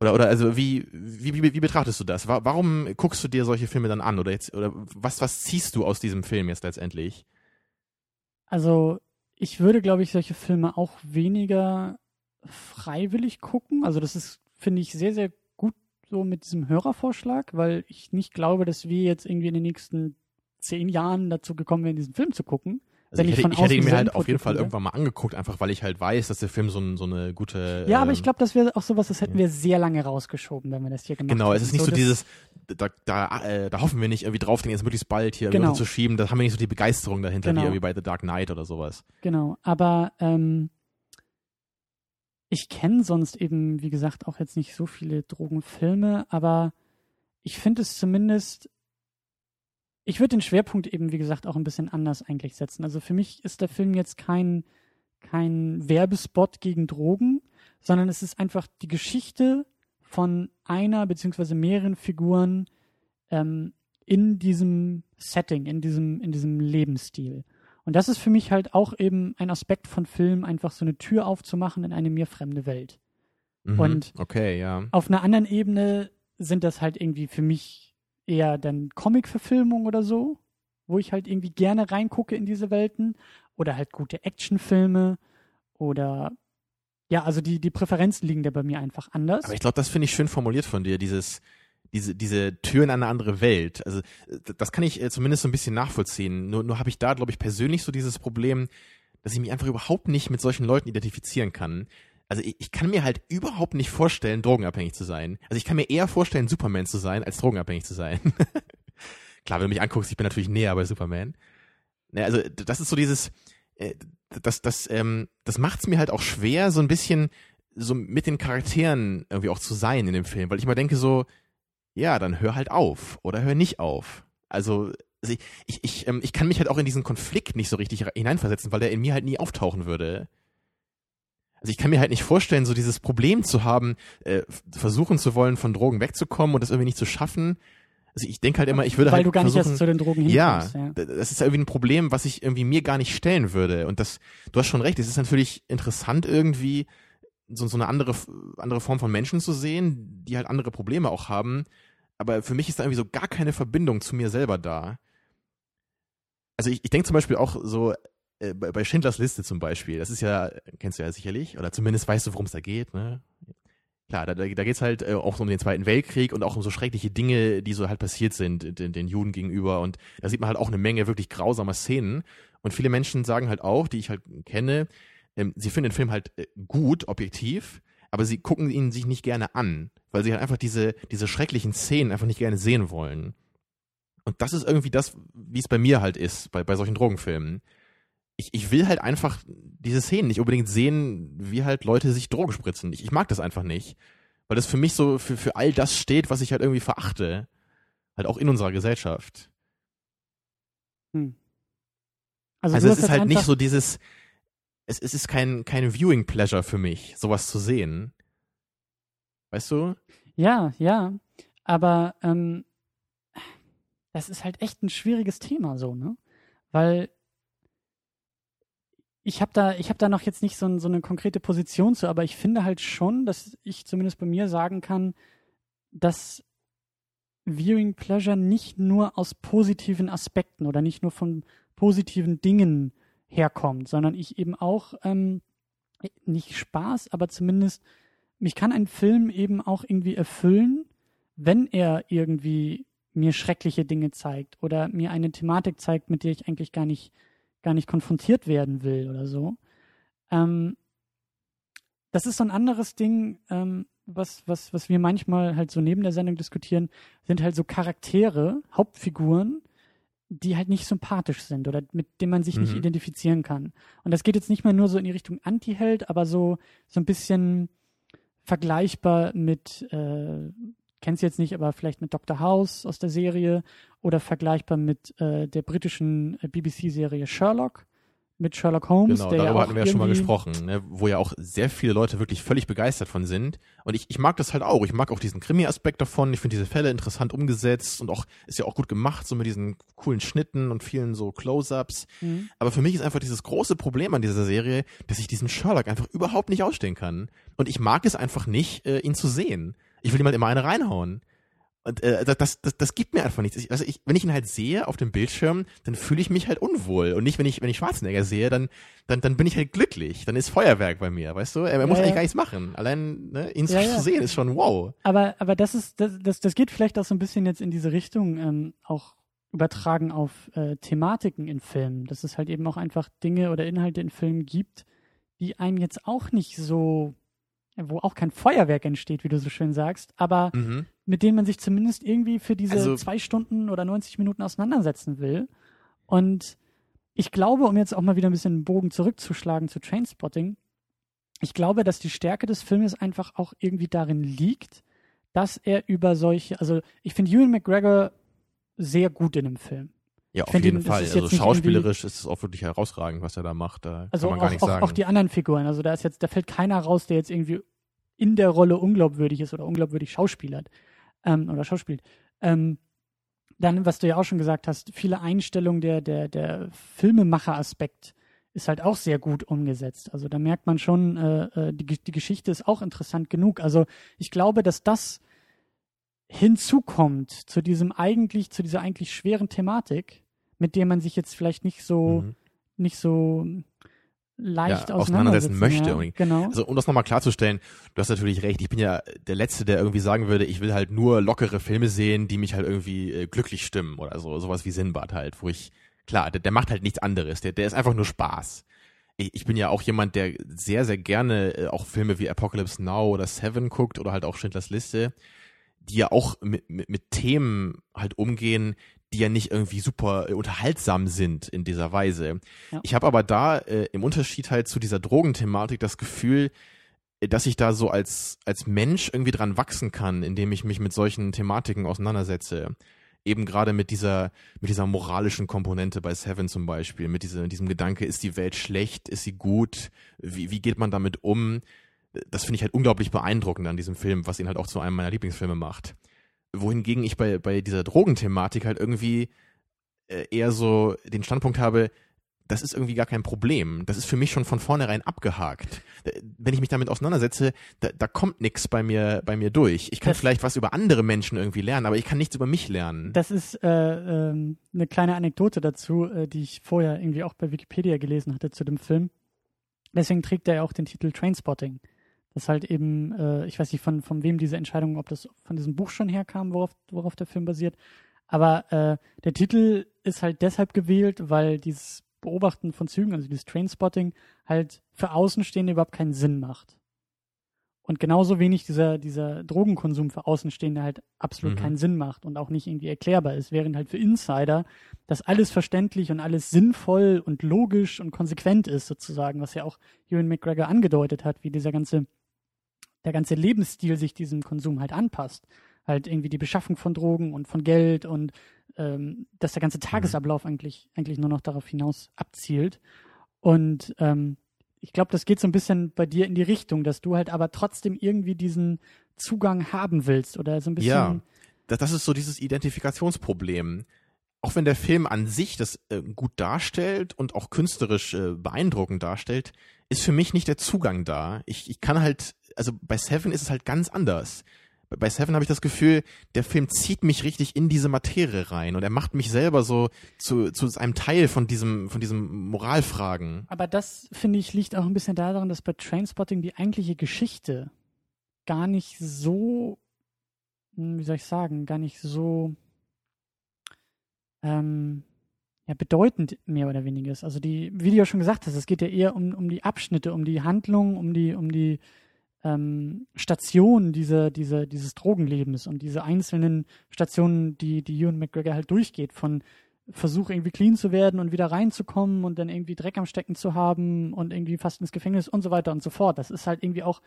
Oder, oder also wie, wie, wie, wie betrachtest du das? Warum guckst du dir solche Filme dann an? Oder jetzt, oder was, was ziehst du aus diesem Film jetzt letztendlich? Also, ich würde, glaube ich, solche Filme auch weniger freiwillig gucken. Also das ist, finde ich, sehr, sehr gut so mit diesem Hörervorschlag, weil ich nicht glaube, dass wir jetzt irgendwie in den nächsten zehn Jahren dazu gekommen wären, diesen Film zu gucken. Also ich, hätte, ich hätte ihn mir halt auf jeden Fall irgendwann mal angeguckt, einfach weil ich halt weiß, dass der Film so, ein, so eine gute. Ja, aber ich ähm, glaube, das wäre auch sowas, das hätten wir sehr lange rausgeschoben, wenn wir das hier gemacht genau, hätten. Genau, es ist nicht so, so dieses, da, da, äh, da hoffen wir nicht irgendwie drauf, den jetzt möglichst bald hier genau. zu schieben. Da haben wir nicht so die Begeisterung dahinter, genau. wie irgendwie bei The Dark Knight oder sowas. Genau, aber ähm, ich kenne sonst eben, wie gesagt, auch jetzt nicht so viele Drogenfilme, aber ich finde es zumindest, ich würde den Schwerpunkt eben, wie gesagt, auch ein bisschen anders eigentlich setzen. Also für mich ist der Film jetzt kein, kein Werbespot gegen Drogen, sondern es ist einfach die Geschichte von einer beziehungsweise mehreren Figuren ähm, in diesem Setting, in diesem, in diesem Lebensstil. Und das ist für mich halt auch eben ein Aspekt von Film, einfach so eine Tür aufzumachen in eine mir fremde Welt. Mhm, und okay, ja. auf einer anderen Ebene sind das halt irgendwie für mich eher dann Comic-Verfilmungen oder so, wo ich halt irgendwie gerne reingucke in diese Welten. Oder halt gute Actionfilme oder ja, also die, die Präferenzen liegen da bei mir einfach anders. Aber ich glaube, das finde ich schön formuliert von dir, dieses, diese, diese Tür in eine andere Welt. Also das kann ich äh, zumindest so ein bisschen nachvollziehen. Nur, nur habe ich da, glaube ich, persönlich so dieses Problem, dass ich mich einfach überhaupt nicht mit solchen Leuten identifizieren kann. Also ich, ich kann mir halt überhaupt nicht vorstellen, drogenabhängig zu sein. Also ich kann mir eher vorstellen, Superman zu sein, als drogenabhängig zu sein. Klar, wenn du mich anguckst, ich bin natürlich näher bei Superman. Ne, also das ist so dieses, äh, das, das, ähm, das macht es mir halt auch schwer, so ein bisschen so mit den Charakteren irgendwie auch zu sein in dem Film, weil ich mal denke so, ja, dann hör halt auf oder hör nicht auf. Also, ich, ich, ich, ähm, ich kann mich halt auch in diesen Konflikt nicht so richtig hineinversetzen, weil der in mir halt nie auftauchen würde. Also ich kann mir halt nicht vorstellen, so dieses Problem zu haben, äh, versuchen zu wollen, von Drogen wegzukommen und das irgendwie nicht zu schaffen. Also ich denke halt immer, ich würde Weil halt du gar versuchen, nicht erst zu den Drogen hinkommst. Ja, ja, das ist irgendwie ein Problem, was ich irgendwie mir gar nicht stellen würde. Und das, du hast schon recht, es ist natürlich interessant irgendwie, so, so eine andere, andere Form von Menschen zu sehen, die halt andere Probleme auch haben aber für mich ist da irgendwie so gar keine Verbindung zu mir selber da. Also ich, ich denke zum Beispiel auch so äh, bei, Schindlers Liste zum Beispiel, das ist ja, kennst du ja sicherlich, oder zumindest weißt du, worum es da geht, ne? Klar, da, da, da geht es halt äh, auch um den Zweiten Weltkrieg und auch um so schreckliche Dinge, die so halt passiert sind den, den Juden gegenüber. Und da sieht man halt auch eine Menge wirklich grausamer Szenen. Und viele Menschen sagen halt auch, die ich halt kenne, ähm, sie finden den Film halt äh, gut, objektiv, aber sie gucken ihn sich nicht gerne an, weil sie halt einfach diese, diese schrecklichen Szenen einfach nicht gerne sehen wollen. Und das ist irgendwie das, wie es bei mir halt ist, bei, bei solchen Drogenfilmen. Ich, ich will halt einfach diese Szenen nicht unbedingt sehen, wie halt Leute sich Drogen spritzen. Ich, ich mag das einfach nicht. Weil das für mich so für, für all das steht, was ich halt irgendwie verachte. Halt auch in unserer Gesellschaft. Hm. Also, also es ist halt nicht so dieses, es, es ist kein, kein Viewing Pleasure für mich, sowas zu sehen. Weißt du? Ja, ja. Aber ähm, das ist halt echt ein schwieriges Thema so, ne? Weil ich habe da, ich habe da noch jetzt nicht so, so eine konkrete Position zu, aber ich finde halt schon, dass ich zumindest bei mir sagen kann, dass Viewing Pleasure nicht nur aus positiven Aspekten oder nicht nur von positiven Dingen herkommt, sondern ich eben auch ähm, nicht Spaß, aber zumindest mich kann ein Film eben auch irgendwie erfüllen, wenn er irgendwie mir schreckliche Dinge zeigt oder mir eine Thematik zeigt, mit der ich eigentlich gar nicht gar nicht konfrontiert werden will oder so. Ähm, das ist so ein anderes Ding, ähm, was, was, was wir manchmal halt so neben der Sendung diskutieren, sind halt so Charaktere, Hauptfiguren, die halt nicht sympathisch sind oder mit denen man sich nicht Mhm. identifizieren kann. Und das geht jetzt nicht mal nur so in die Richtung Anti-Held, aber so, so ein bisschen vergleichbar mit, äh, kennst jetzt nicht, aber vielleicht mit Dr. House aus der Serie oder vergleichbar mit äh, der britischen äh, BBC-Serie Sherlock, mit Sherlock Holmes, Genau, ja darüber auch hatten wir ja schon mal gesprochen, ne, wo ja auch sehr viele Leute wirklich völlig begeistert von sind. Und ich, ich mag das halt auch. Ich mag auch diesen Krimi-Aspekt davon. Ich finde diese Fälle interessant umgesetzt und auch ist ja auch gut gemacht, so mit diesen coolen Schnitten und vielen so Close-ups. Mhm. Aber für mich ist einfach dieses große Problem an dieser Serie, dass ich diesen Sherlock einfach überhaupt nicht ausstehen kann. Und ich mag es einfach nicht, äh, ihn zu sehen. Ich will ihm halt immer eine reinhauen. Und äh, das, das, das gibt mir einfach nichts. Ich, also ich, wenn ich ihn halt sehe auf dem Bildschirm, dann fühle ich mich halt unwohl. Und nicht, wenn ich, wenn ich Schwarzenegger sehe, dann, dann, dann bin ich halt glücklich. Dann ist Feuerwerk bei mir, weißt du? Er, er muss Ja, eigentlich ja. gar nichts machen. Allein ne, ihn Ja, zu ja. sehen ist schon wow. Aber, aber das ist, das, das, das geht vielleicht auch so ein bisschen jetzt in diese Richtung, ähm, auch übertragen auf äh, Thematiken in Filmen. Dass es halt eben auch einfach Dinge oder Inhalte in Filmen gibt, die einem jetzt auch nicht so, wo auch kein Feuerwerk entsteht, wie du so schön sagst, aber Mhm. Mit denen man sich zumindest irgendwie für diese Also- zwei Stunden oder 90 Minuten auseinandersetzen will. Und ich glaube, um jetzt auch mal wieder ein bisschen den Bogen zurückzuschlagen zu Trainspotting, ich glaube, dass die Stärke des Filmes einfach auch irgendwie darin liegt, dass er über solche, also ich finde Ewan McGregor sehr gut in dem Film. Ja, auf jeden ihn- Fall. Also nicht schauspielerisch ist es auch wirklich herausragend, was er da macht. Da Also kann man gar auch, nichts auch, sagen. auch die anderen Figuren. Also da ist jetzt, da fällt keiner raus, der jetzt irgendwie in der Rolle unglaubwürdig ist oder unglaubwürdig schauspielert ähm, oder schauspielt. Ähm, dann, was du ja auch schon gesagt hast, viele Einstellungen der, der, der Filmemacher-Aspekt ist halt auch sehr gut umgesetzt. Also da merkt man schon, äh, äh, die, die Geschichte ist auch interessant genug. Also ich glaube, dass das hinzukommt zu diesem eigentlich, zu dieser eigentlich schweren Thematik, mit der man sich jetzt vielleicht nicht so, Mhm. nicht so leicht Ja, auseinandersetzen möchte. Ja, genau. Also, um das nochmal klarzustellen, du hast natürlich recht, ich bin ja der Letzte, der irgendwie sagen würde, ich will halt nur lockere Filme sehen, die mich halt irgendwie äh, glücklich stimmen oder so, sowas wie Sinbad halt, wo ich, klar, der, der macht halt nichts anderes, der, der ist einfach nur Spaß. Ich, ich bin ja auch jemand, der sehr, sehr gerne äh, auch Filme wie Apocalypse Now oder Seven guckt oder halt auch Schindlers Liste, die ja auch mit, mit, mit Themen halt umgehen, die ja nicht irgendwie super äh, unterhaltsam sind in dieser Weise. Ja. Ich habe aber da äh, im Unterschied halt zu dieser Drogenthematik das Gefühl, äh, dass ich da so als, als Mensch irgendwie dran wachsen kann, indem ich mich mit solchen Thematiken auseinandersetze. Eben gerade mit dieser, mit dieser moralischen Komponente bei Seven zum Beispiel, mit dieser, diesem Gedanke, ist die Welt schlecht, ist sie gut, wie, wie geht man damit um? Das finde ich halt unglaublich beeindruckend an diesem Film, was ihn halt auch zu einem meiner Lieblingsfilme macht. Wohingegen ich bei, bei dieser Drogenthematik halt irgendwie äh, eher so den Standpunkt habe, das ist irgendwie gar kein Problem. Das ist für mich schon von vornherein abgehakt. Äh, Wenn ich mich damit auseinandersetze, da, da kommt nichts bei mir, bei mir durch. Ich kann Das- vielleicht was über andere Menschen irgendwie lernen, aber ich kann nichts über mich lernen. Das ist äh, ähm, eine kleine Anekdote dazu, äh, die ich vorher irgendwie auch bei Wikipedia gelesen hatte zu dem Film. Deswegen trägt er ja auch den Titel Trainspotting. Das halt eben, äh, ich weiß nicht von, von wem diese Entscheidung, ob das von diesem Buch schon herkam, worauf, worauf der Film basiert. Aber äh, der Titel ist halt deshalb gewählt, weil dieses Beobachten von Zügen, also dieses Trainspotting, halt für Außenstehende überhaupt keinen Sinn macht. Und genauso wenig dieser, dieser Drogenkonsum für Außenstehende halt absolut Mhm. keinen Sinn macht und auch nicht irgendwie erklärbar ist, während halt für Insider das alles verständlich und alles sinnvoll und logisch und konsequent ist, sozusagen, was ja auch Ewan McGregor angedeutet hat, wie dieser ganze, der ganze Lebensstil sich diesem Konsum halt anpasst. Halt irgendwie die Beschaffung von Drogen und von Geld und ähm, dass der ganze Tagesablauf eigentlich, eigentlich nur noch darauf hinaus abzielt. Und ähm, ich glaube, das geht so ein bisschen bei dir in die Richtung, dass du halt aber trotzdem irgendwie diesen Zugang haben willst oder so ein bisschen. Ja. Das, das ist so dieses Identifikationsproblem. Auch wenn der Film an sich das äh, gut darstellt und auch künstlerisch äh, beeindruckend darstellt, ist für mich nicht der Zugang da. Ich, ich kann halt, also bei Seven ist es halt ganz anders. Bei- Seven habe ich das Gefühl, der Film zieht mich richtig in diese Materie rein und er macht mich selber so zu, zu einem Teil von diesem, von diesem Moralfragen. Aber das, finde ich, liegt auch ein bisschen daran, dass bei Trainspotting die eigentliche Geschichte gar nicht so, hm, wie soll ich sagen, gar nicht so ähm, ja, bedeutend mehr oder weniger ist. Also die, wie du ja schon gesagt hast, es geht ja eher um, um die Abschnitte, um die Handlung, um die, um die ähm, Stationen diese, diese, dieses Drogenlebens und diese einzelnen Stationen, die, die Ewan McGregor halt durchgeht, von Versuch irgendwie clean zu werden und wieder reinzukommen und dann irgendwie Dreck am Stecken zu haben und irgendwie fast ins Gefängnis und so weiter und so fort. Das ist halt irgendwie auch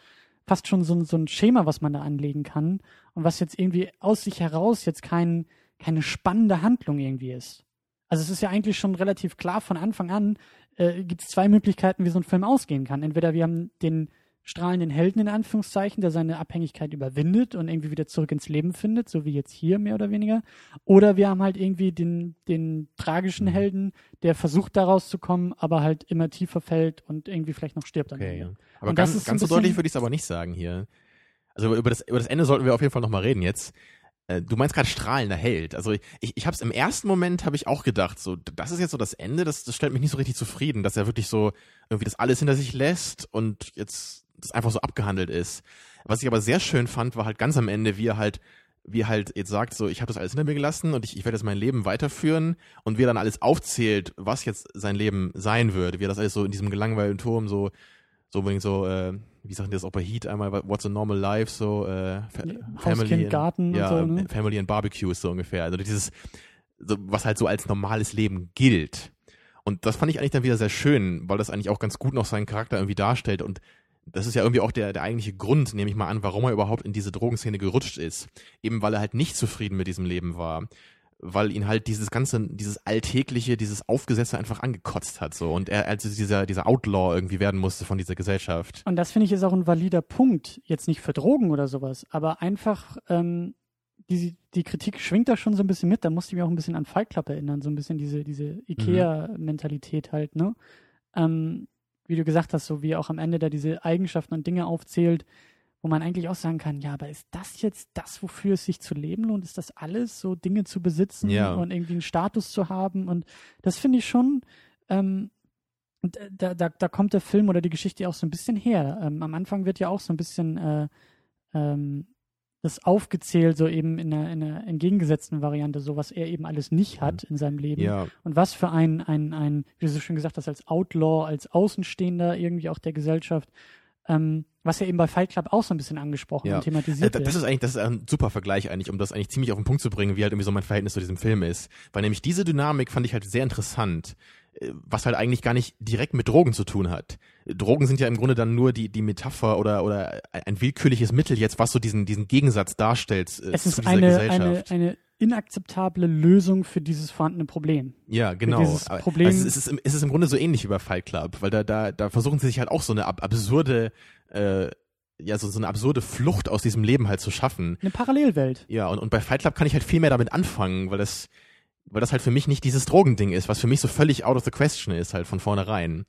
fast schon so, so ein Schema, was man da anlegen kann und was jetzt irgendwie aus sich heraus jetzt kein, keine spannende Handlung irgendwie ist. Also es ist ja eigentlich schon relativ klar von Anfang an, äh, gibt es zwei Möglichkeiten, wie so ein Film ausgehen kann. Entweder wir haben den strahlenden Helden in Anführungszeichen, der seine Abhängigkeit überwindet und irgendwie wieder zurück ins Leben findet, so wie jetzt hier mehr oder weniger. Oder wir haben halt irgendwie den, den tragischen mhm. Helden, der versucht da rauszukommen, aber halt immer tiefer fällt und irgendwie vielleicht noch stirbt. Okay, ja. Aber und ganz, ganz so deutlich würde ich es aber nicht sagen hier. Also über das, über das Ende sollten wir auf jeden Fall nochmal reden jetzt. Äh, du meinst gerade strahlender Held. Also ich, ich habe es im ersten Moment habe ich auch gedacht, so das ist jetzt so das Ende. Das, das stellt mich nicht so richtig zufrieden, dass er wirklich so irgendwie das alles hinter sich lässt und jetzt das einfach so abgehandelt ist. Was ich aber sehr schön fand, war halt ganz am Ende, wie er halt wie er halt jetzt sagt, so ich habe das alles hinter mir gelassen und ich, ich werde jetzt mein Leben weiterführen und wie er dann alles aufzählt, was jetzt sein Leben sein würde, wie er das alles so in diesem gelangweilten Turm so so unbedingt so äh, wie sagt das auch bei Heat einmal What's a normal life so äh, Family and, Garten ja, und so, ne? Family and Barbecues so ungefähr also dieses so, was halt so als normales Leben gilt und das fand ich eigentlich dann wieder sehr schön weil das eigentlich auch ganz gut noch seinen Charakter irgendwie darstellt und das ist ja irgendwie auch der, der eigentliche Grund, nehme ich mal an, warum er überhaupt in diese Drogenszene gerutscht ist. Eben weil er halt nicht zufrieden mit diesem Leben war. Weil ihn halt dieses ganze, dieses Alltägliche, dieses Aufgesetzte einfach angekotzt hat, so. Und er also dieser, dieser Outlaw irgendwie werden musste von dieser Gesellschaft. Und das finde ich ist auch ein valider Punkt. Jetzt nicht für Drogen oder sowas, aber einfach, ähm, die, die Kritik schwingt da schon so ein bisschen mit. Da musste ich mich auch ein bisschen an Fight Club erinnern, so ein bisschen diese, diese mhm. Ikea-Mentalität halt, ne? Ähm, wie du gesagt hast, so wie auch am Ende da diese Eigenschaften und Dinge aufzählt, wo man eigentlich auch sagen kann, ja, aber ist das jetzt das, wofür es sich zu leben lohnt? Ist das alles, so Dinge zu besitzen ja. und irgendwie einen Status zu haben? Und das finde ich schon, ähm, da, da, da kommt der Film oder die Geschichte auch so ein bisschen her. Ähm, am Anfang wird ja auch so ein bisschen äh, ähm, das aufgezählt, so eben in einer, in einer entgegengesetzten Variante, so was er eben alles nicht hat in seinem Leben. Ja. Und was für ein, ein, ein, wie du so schön gesagt hast, als Outlaw, als Außenstehender irgendwie auch der Gesellschaft, ähm, was ja eben bei Fight Club auch so ein bisschen angesprochen ja. und thematisiert äh, das, das ist eigentlich, das ist ein super Vergleich eigentlich, um das eigentlich ziemlich auf den Punkt zu bringen, wie halt irgendwie so mein Verhältnis zu diesem Film ist. Weil nämlich diese Dynamik fand ich halt sehr interessant was halt eigentlich gar nicht direkt mit Drogen zu tun hat. Drogen sind ja im Grunde dann nur die, die Metapher oder, oder ein willkürliches Mittel jetzt, was so diesen, diesen Gegensatz darstellt äh, es ist eine, Eine, eine inakzeptable Lösung für dieses vorhandene Problem. Ja, genau. Problem also es, ist, es ist im Grunde so ähnlich wie bei Fight Club, weil da, da, da versuchen sie sich halt auch so eine ab absurde äh, ja, so, so eine absurde Flucht aus diesem Leben halt zu schaffen. Eine Parallelwelt. Ja, und, und bei Fight Club kann ich halt viel mehr damit anfangen, weil das, weil das halt für mich nicht dieses Drogending ist, was für mich so völlig out of the question ist, halt von vornherein.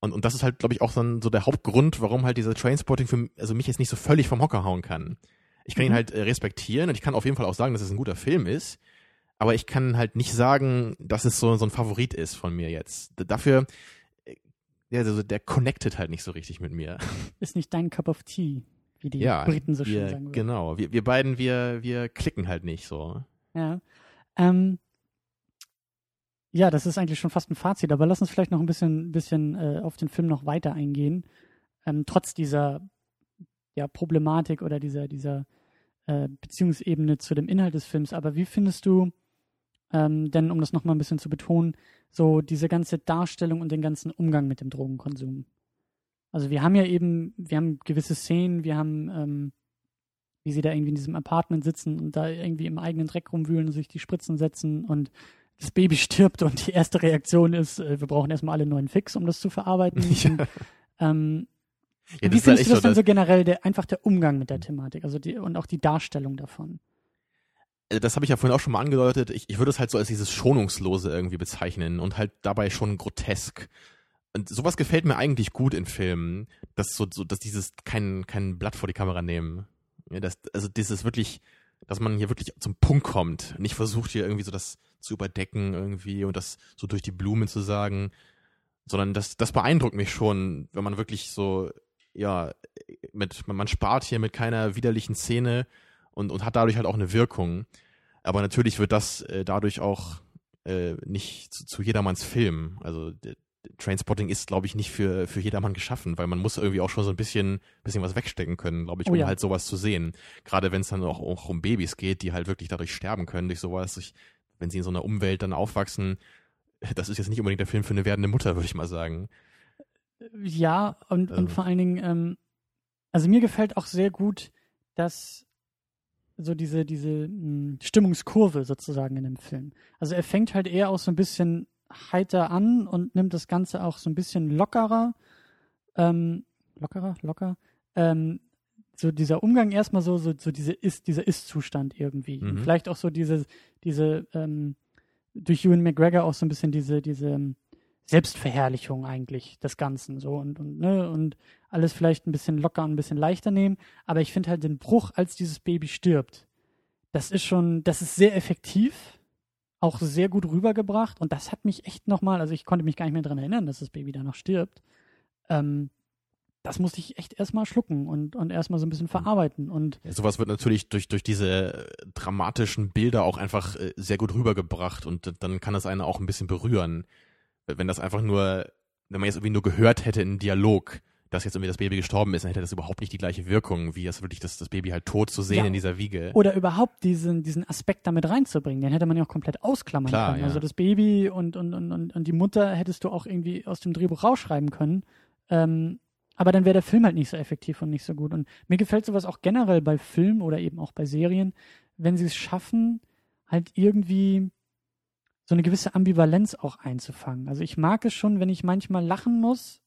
Und, und das ist halt, glaube ich, auch dann so der Hauptgrund, warum halt dieser Trainspotting für also mich jetzt nicht so völlig vom Hocker hauen kann. Ich kann mhm. ihn halt äh, respektieren und ich kann auf jeden Fall auch sagen, dass es ein guter Film ist. Aber ich kann halt nicht sagen, dass es so, so ein Favorit ist von mir jetzt. Dafür, äh, also der connected halt nicht so richtig mit mir. Ist nicht dein Cup of Tea, wie die ja, Briten so schön wir, sagen. Würden. Genau, wir, wir beiden, wir, wir klicken halt nicht so. Ja. Ähm, ja, das ist eigentlich schon fast ein Fazit, aber lass uns vielleicht noch ein bisschen, bisschen äh, auf den Film noch weiter eingehen. Ähm, trotz dieser ja, Problematik oder dieser, dieser äh, Beziehungsebene zu dem Inhalt des Films. Aber wie findest du, ähm, denn um das nochmal ein bisschen zu betonen, so diese ganze Darstellung und den ganzen Umgang mit dem Drogenkonsum? Also wir haben ja eben, wir haben gewisse Szenen, wir haben, ähm, wie sie da irgendwie in diesem Apartment sitzen und da irgendwie im eigenen Dreck rumwühlen und sich die Spritzen setzen und das Baby stirbt und die erste Reaktion ist, äh, wir brauchen erstmal alle neuen Fix, um das zu verarbeiten. Ja. Ähm, ja, wie findest du das so, dann so generell, der, einfach der Umgang mit der Thematik also die, und auch die Darstellung davon? Äh, das habe ich ja vorhin auch schon mal angedeutet. Ich, ich würde es halt so als dieses Schonungslose irgendwie bezeichnen und halt dabei schon grotesk. Und sowas gefällt mir eigentlich gut in Filmen, dass so, so dass dieses kein, kein Blatt vor die Kamera nehmen. Ja, das, also dieses wirklich, dass man hier wirklich zum Punkt kommt, nicht versucht hier irgendwie so das zu überdecken irgendwie und das so durch die Blumen zu sagen, sondern das, das beeindruckt mich schon, wenn man wirklich so, ja, mit, man spart hier mit keiner widerlichen Szene und, und hat dadurch halt auch eine Wirkung. Aber natürlich wird das äh, dadurch auch äh, nicht zu, zu jedermanns Film. Also Trainspotting ist, glaube ich, nicht für, für jedermann geschaffen, weil man muss irgendwie auch schon so ein bisschen, bisschen was wegstecken können, glaube ich, Oh um ja. halt sowas zu sehen. Gerade wenn es dann auch, auch um Babys geht, die halt wirklich dadurch sterben können, durch sowas. Ich, wenn sie in so einer Umwelt dann aufwachsen, das ist jetzt nicht unbedingt der Film für eine werdende Mutter, würde ich mal sagen. Ja, und, und Ähm. vor allen Dingen, ähm, also mir gefällt auch sehr gut, dass so diese, diese mh, Stimmungskurve sozusagen in dem Film. Also er fängt halt eher auch so ein bisschen heiter an und nimmt das Ganze auch so ein bisschen lockerer. Ähm, lockerer, locker. Ähm, so dieser Umgang erstmal so, so, so diese ist, dieser Ist-Zustand irgendwie. Mhm. vielleicht auch so diese, diese, ähm, durch Ewan McGregor auch so ein bisschen diese, diese Selbstverherrlichung eigentlich des Ganzen so und, und, ne, und alles vielleicht ein bisschen locker und ein bisschen leichter nehmen. Aber ich finde halt den Bruch, als dieses Baby stirbt, das ist schon, das ist sehr effektiv, auch sehr gut rübergebracht und das hat mich echt nochmal, also ich konnte mich gar nicht mehr dran erinnern, dass das Baby da noch stirbt. Ähm, das musste ich echt erstmal schlucken und, und erstmal so ein bisschen verarbeiten und Ja, sowas wird natürlich durch, durch diese äh, dramatischen Bilder auch einfach äh, sehr gut rübergebracht und dann kann das einen auch ein bisschen berühren. Wenn das einfach nur, wenn man jetzt irgendwie nur gehört hätte in Dialog, dass jetzt irgendwie das Baby gestorben ist, dann hätte das überhaupt nicht die gleiche Wirkung, wie es wirklich das, das Baby halt tot zu sehen Ja. in dieser Wiege. Oder überhaupt diesen, diesen Aspekt damit reinzubringen, den hätte man ja auch komplett ausklammern Klar, können. ja. Also das Baby und, und, und, und, und die Mutter hättest du auch irgendwie aus dem Drehbuch rausschreiben können. Ähm, aber dann wäre der Film halt nicht so effektiv und nicht so gut. Und mir gefällt sowas auch generell bei Filmen oder eben auch bei Serien, wenn sie es schaffen, halt irgendwie so eine gewisse Ambivalenz auch einzufangen. Also ich mag es schon, wenn ich manchmal lachen muss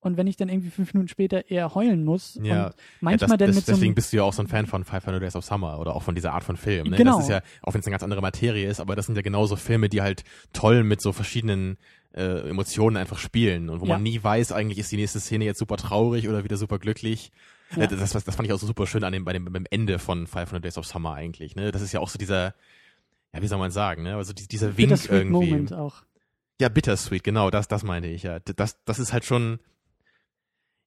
und wenn ich dann irgendwie fünf Minuten später eher heulen muss. Ja. Und manchmal ja, das, dann das, mit so deswegen einem, bist du ja auch so ein Fan von 500 Days of Summer oder auch von dieser Art von Film. Ne? Genau. Das ist ja, auch wenn es eine ganz andere Materie ist, aber das sind ja genauso Filme, die halt toll mit so verschiedenen äh, Emotionen einfach spielen und wo Ja. man nie weiß, eigentlich ist die nächste Szene jetzt super traurig oder wieder super glücklich. Ja. Äh, Das, das, das fand ich auch so super schön an dem, bei dem, beim Ende von 500 Days of Summer eigentlich. Ne? Das ist ja auch so dieser, ja, wie soll man sagen, ne? Also die, dieser Wink Bittersweet irgendwie. Moment auch. Ja, Bittersweet, genau, das, das meinte ich, ja. Das, das ist halt schon,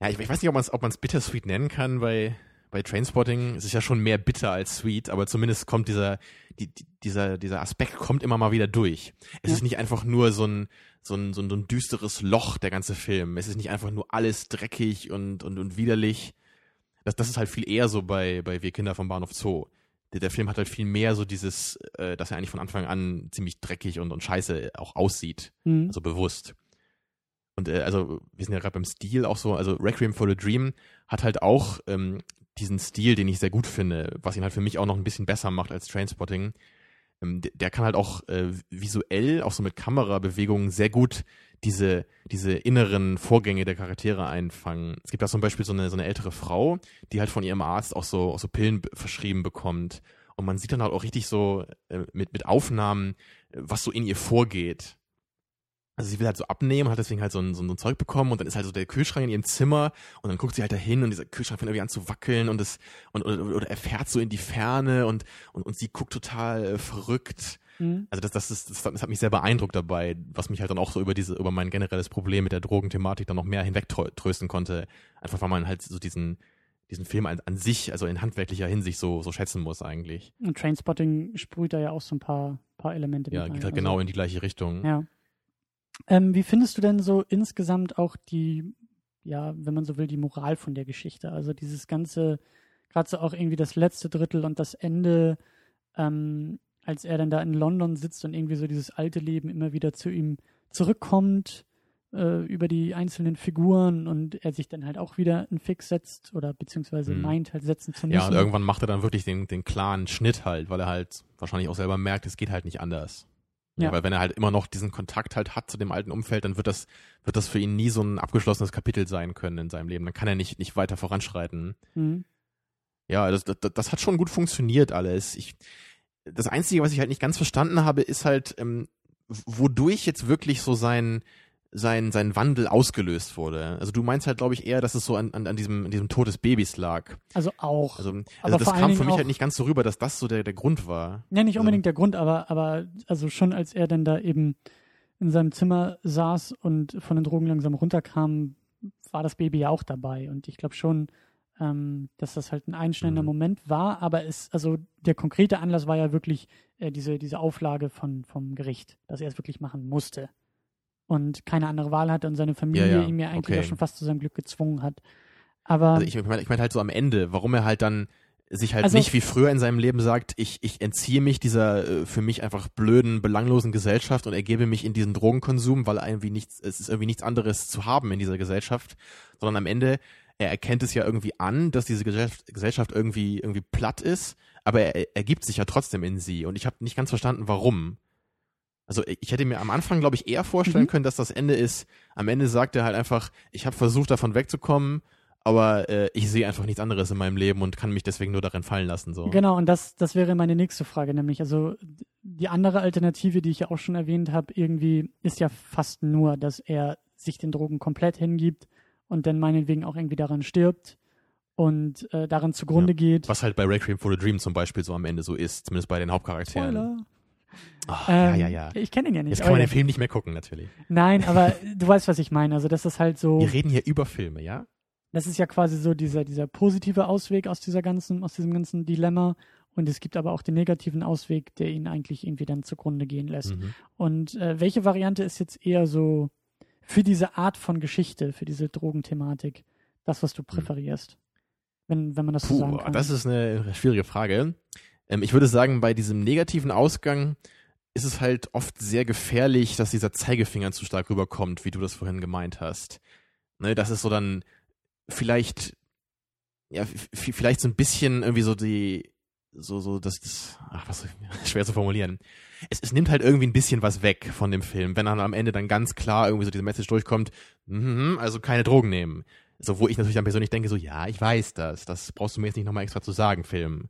ja, ich, ich weiß nicht, ob man es ob man's Bittersweet nennen kann bei, bei Trainspotting. Es ist ja schon mehr bitter als sweet, aber zumindest kommt dieser, die, die, dieser, dieser Aspekt kommt immer mal wieder durch. Es Ja. ist nicht einfach nur so ein, so ein, so ein, so ein düsteres Loch, der ganze Film. Es ist nicht einfach nur alles dreckig und, und, und widerlich. Das, das ist halt viel eher so bei, bei Wir Kinder vom Bahnhof Zoo. Der, der Film hat halt viel mehr so dieses, äh, dass er eigentlich von Anfang an ziemlich dreckig und, und scheiße auch aussieht Mhm. also bewusst. Und äh, also wir sind ja gerade beim Stil auch so, also Requiem for the Dream hat halt auch ähm, diesen Stil, den ich sehr gut finde, was ihn halt für mich auch noch ein bisschen besser macht als Trainspotting. Ähm, der, kann halt auch äh, visuell, auch so mit Kamerabewegungen sehr gut diese, diese inneren Vorgänge der Charaktere einfangen. Es gibt da zum Beispiel so eine, so eine ältere Frau, die halt von ihrem Arzt auch so, auch so Pillen verschrieben bekommt. Und man sieht dann halt auch richtig so äh, mit, mit Aufnahmen, was so in ihr vorgeht. Also sie will halt so abnehmen, hat deswegen halt so ein, so ein Zeug bekommen und dann ist halt so der Kühlschrank in ihrem Zimmer und dann guckt sie halt dahin und dieser Kühlschrank fängt irgendwie an zu wackeln und es und oder, oder er fährt so in die Ferne und und, und sie guckt total äh, verrückt. Mhm. Also das, das ist, das, hat- das hat mich sehr beeindruckt dabei, was mich halt dann auch so über diese, über mein generelles Problem mit der Drogenthematik dann noch mehr hinwegtrösten konnte. Einfach weil man halt so diesen, diesen Film an, an sich, also in handwerklicher Hinsicht so, so schätzen muss eigentlich. Und Trainspotting sprüht da ja auch so ein paar, paar Elemente Ja, geht halt genau in die gleiche Richtung. Also, ja. Ähm, wie findest du denn so insgesamt auch die, ja, wenn man so will, die Moral von der Geschichte? Also dieses ganze, gerade so auch irgendwie das letzte Drittel und das Ende, ähm, als er dann da in London sitzt und irgendwie so dieses alte Leben immer wieder zu ihm zurückkommt äh, über die einzelnen Figuren und er sich dann halt auch wieder einen Fix setzt oder beziehungsweise Mhm. meint halt setzen zu müssen. Ja, und irgendwann macht er dann wirklich den, den klaren Schnitt halt, weil er halt wahrscheinlich auch selber merkt, es geht halt nicht anders. Ja. Ja. Weil wenn er halt immer noch diesen Kontakt halt hat zu dem alten Umfeld, dann wird das, wird das für ihn nie so ein abgeschlossenes Kapitel sein können in seinem Leben. Dann kann er nicht, nicht weiter voranschreiten. Mhm. Ja, das, das, das hat schon gut funktioniert alles. Ich, das Einzige, was ich halt nicht ganz verstanden habe, ist halt, ähm, wodurch jetzt wirklich so sein, sein, sein Wandel ausgelöst wurde. Also du meinst halt, glaube ich, eher, dass es so an, an, an diesem, an diesem Tod des Babys lag. Also auch. Also, also das kam für mich halt nicht ganz so rüber, dass das so der, der Grund war. Ja, nicht Also- unbedingt der Grund, aber, aber also schon als er dann da eben in seinem Zimmer saß und von den Drogen langsam runterkam, war das Baby ja auch dabei. Und ich glaube schon, ähm, dass das halt ein einschneidender Mhm. Moment war, aber es, also der konkrete Anlass war ja wirklich äh, diese, diese Auflage von, vom Gericht, dass er es wirklich machen musste. Und keine andere Wahl hatte und seine Familie Ja, ja, ihm ja eigentlich okay. auch schon fast zu seinem Glück gezwungen hat. Aber Also ich meine ich mein halt so am Ende, warum er halt dann sich halt Also- nicht wie früher in seinem Leben sagt, ich, ich entziehe mich dieser äh, für mich einfach blöden, belanglosen Gesellschaft und ergebe mich in diesen Drogenkonsum, weil irgendwie nichts, es ist irgendwie nichts anderes zu haben in dieser Gesellschaft, sondern am Ende, er erkennt es ja irgendwie an, dass diese Gesellschaft, Gesellschaft irgendwie, irgendwie platt ist, aber er, er gibt sich ja trotzdem in sie und ich habe nicht ganz verstanden, warum. Also ich hätte mir am Anfang, glaube ich, eher vorstellen Mhm. können, dass das Ende ist. Am Ende sagt er halt einfach, ich habe versucht, davon wegzukommen, aber äh, ich sehe einfach nichts anderes in meinem Leben und kann mich deswegen nur darin fallen lassen. So. Genau, und das, das wäre meine nächste Frage, nämlich, also die andere Alternative, die ich ja auch schon erwähnt habe, irgendwie ist ja fast nur, dass er sich den Drogen komplett hingibt und dann meinetwegen auch irgendwie daran stirbt und äh, daran zugrunde geht. Was halt bei Requiem for a Dream zum Beispiel so am Ende so ist, zumindest bei den Hauptcharakteren. Spoiler. Ach, Ähm, ja, ja, ja. Ich kenne ihn ja nicht. Jetzt kann man den Film nicht mehr gucken, natürlich. Nein, aber du weißt, was ich meine. Also das ist halt so, Wir reden hier über Filme, ja? das ist ja quasi so dieser, dieser positive Ausweg aus dieser ganzen, aus diesem ganzen Dilemma. Und es gibt aber auch den negativen Ausweg, der ihn eigentlich irgendwie dann zugrunde gehen lässt. Mhm. Und äh, welche Variante ist jetzt eher so für diese Art von Geschichte, für diese Drogenthematik, das, was du präferierst? Wenn, wenn man das so sagen Puh, kann. das ist eine schwierige Frage. Ähm, ich würde sagen, bei diesem negativen Ausgang ist es halt oft sehr gefährlich, dass dieser Zeigefinger zu stark rüberkommt, wie du das vorhin gemeint hast. Ne, das ist so dann vielleicht, ja, vielleicht so ein bisschen irgendwie so die, so, so, das, das ach, was, schwer zu formulieren. Es, es nimmt halt irgendwie ein bisschen was weg von dem Film, wenn dann am Ende dann ganz klar irgendwie so diese Message durchkommt, mhm, also keine Drogen nehmen. So, wo ich natürlich dann persönlich denke, so, ja, ich weiß das, das brauchst du mir jetzt nicht nochmal extra zu sagen, Film.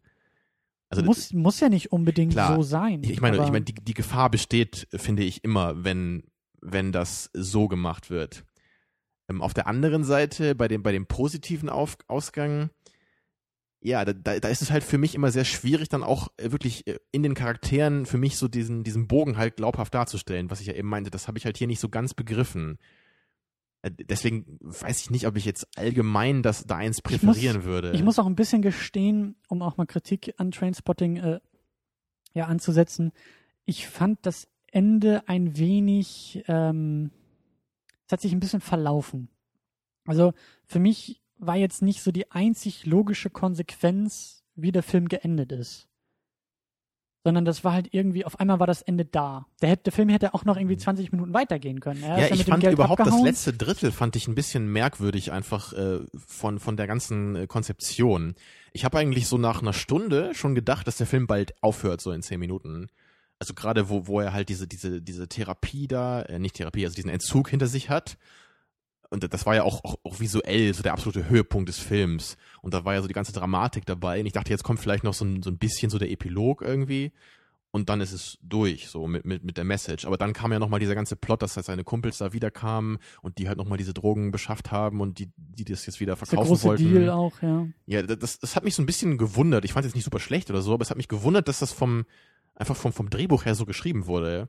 Also, muss, muss ja nicht unbedingt Klar. so sein. ich, meine, ich meine, die, die Gefahr besteht, finde ich, immer, wenn, wenn das so gemacht wird. Ähm, auf der anderen Seite, bei dem, bei dem positiven Auf, Ausgang, ja, da, da, da ist es halt für mich immer sehr schwierig, dann auch äh, wirklich äh, in den Charakteren für mich so diesen, diesen Bogen halt glaubhaft darzustellen, was ich ja eben meinte, das habe ich halt hier nicht so ganz begriffen. Äh, Deswegen weiß ich nicht, ob ich jetzt allgemein das da eins Ich muss- präferieren würde. Ich muss auch ein bisschen gestehen, um auch mal Kritik an Trainspotting äh, ja, anzusetzen. Ich fand das Ende ein wenig, ähm, es hat sich ein bisschen verlaufen. Also für mich war jetzt nicht so die einzig logische Konsequenz, wie der Film geendet ist. Sondern das war halt irgendwie, auf einmal war das Ende da. Der, hätte, der Film hätte auch noch irgendwie 20 Minuten weitergehen können. Er Mhm. Ja, ich fand überhaupt das abgehauen. letzte Drittel fand ich ein bisschen merkwürdig einfach äh, von von der ganzen äh, Konzeption. Ich habe eigentlich so nach einer Stunde schon gedacht, dass der Film bald aufhört so in zehn Minuten. Also gerade wo wo er halt diese diese diese Therapie da, äh, nicht Therapie, also diesen Entzug hinter sich hat. Und das war ja auch, auch, auch visuell so der absolute Höhepunkt des Films. Und da war ja so die ganze Dramatik dabei. Und ich dachte, jetzt kommt vielleicht noch so ein, so ein bisschen so der Epilog irgendwie. Und dann ist es durch, so mit, mit, mit der Message. Aber dann kam ja nochmal dieser ganze Plot, dass halt seine Kumpels da wiederkamen und die halt nochmal diese Drogen beschafft haben und die, die das jetzt wieder der verkaufen große wollten. Deal auch, ja. Ja, das, das hat mich so ein bisschen gewundert. Ich fand es jetzt nicht super schlecht oder so, aber es hat mich gewundert, dass das vom, einfach vom, vom Drehbuch her so geschrieben wurde.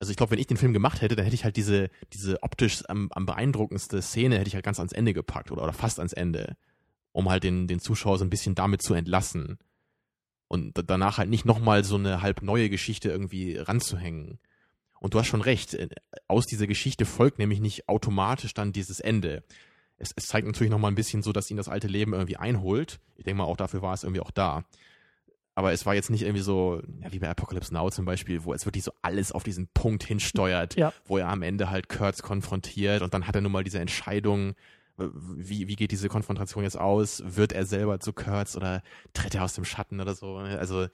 Also ich glaube, wenn ich den Film gemacht hätte, dann hätte ich halt diese, diese optisch am, am beeindruckendste Szene hätte ich halt ganz ans Ende gepackt oder, oder fast ans Ende, um halt den, den Zuschauer so ein bisschen damit zu entlassen. Und da- danach halt nicht nochmal so eine halb neue Geschichte irgendwie ranzuhängen. Und du hast schon recht, äh, aus dieser Geschichte folgt nämlich nicht automatisch dann dieses Ende. Es, es zeigt natürlich nochmal ein bisschen so, dass ihn das alte Leben irgendwie einholt. Ich denke mal, auch dafür war es irgendwie auch da. Aber es war jetzt nicht irgendwie so, ja, wie bei Apocalypse Now zum Beispiel, wo es wirklich so alles auf diesen Punkt hinsteuert, Ja. wo er am Ende halt Kurtz konfrontiert und dann hat er nun mal diese Entscheidung, wie, wie geht diese Konfrontation jetzt aus? Wird er selber zu Kurtz oder tritt er aus dem Schatten oder so? Also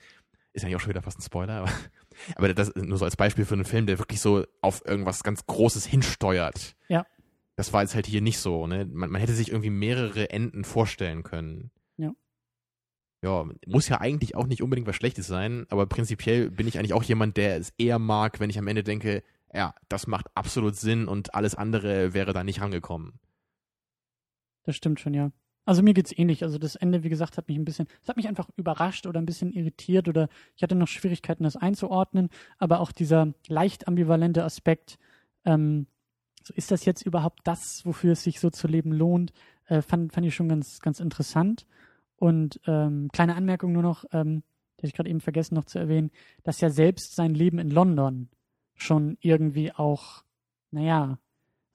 ist eigentlich auch schon wieder fast ein Spoiler, aber, aber das nur so als Beispiel für einen Film, der wirklich so auf irgendwas ganz Großes hinsteuert. Ja. Das war jetzt halt hier nicht so, ne? Man, man hätte sich irgendwie mehrere Enden vorstellen können. Ja. Muss ja eigentlich auch nicht unbedingt was Schlechtes sein, aber prinzipiell bin ich eigentlich auch jemand, der es eher mag, wenn ich am Ende denke, ja, das macht absolut Sinn und alles andere wäre da nicht rangekommen. Das stimmt schon, ja. Also mir geht's ähnlich. Also das Ende, wie gesagt, hat mich ein bisschen, es hat mich einfach überrascht oder ein bisschen irritiert oder ich hatte noch Schwierigkeiten, das einzuordnen. Aber auch dieser leicht ambivalente Aspekt, ähm, so ist das jetzt überhaupt das, wofür es sich so zu leben lohnt, äh, fand, fand ich schon ganz, ganz interessant. Und ähm, kleine Anmerkung nur noch, ähm, die hab ich gerade eben vergessen noch zu erwähnen, dass ja selbst sein Leben in London schon irgendwie auch naja,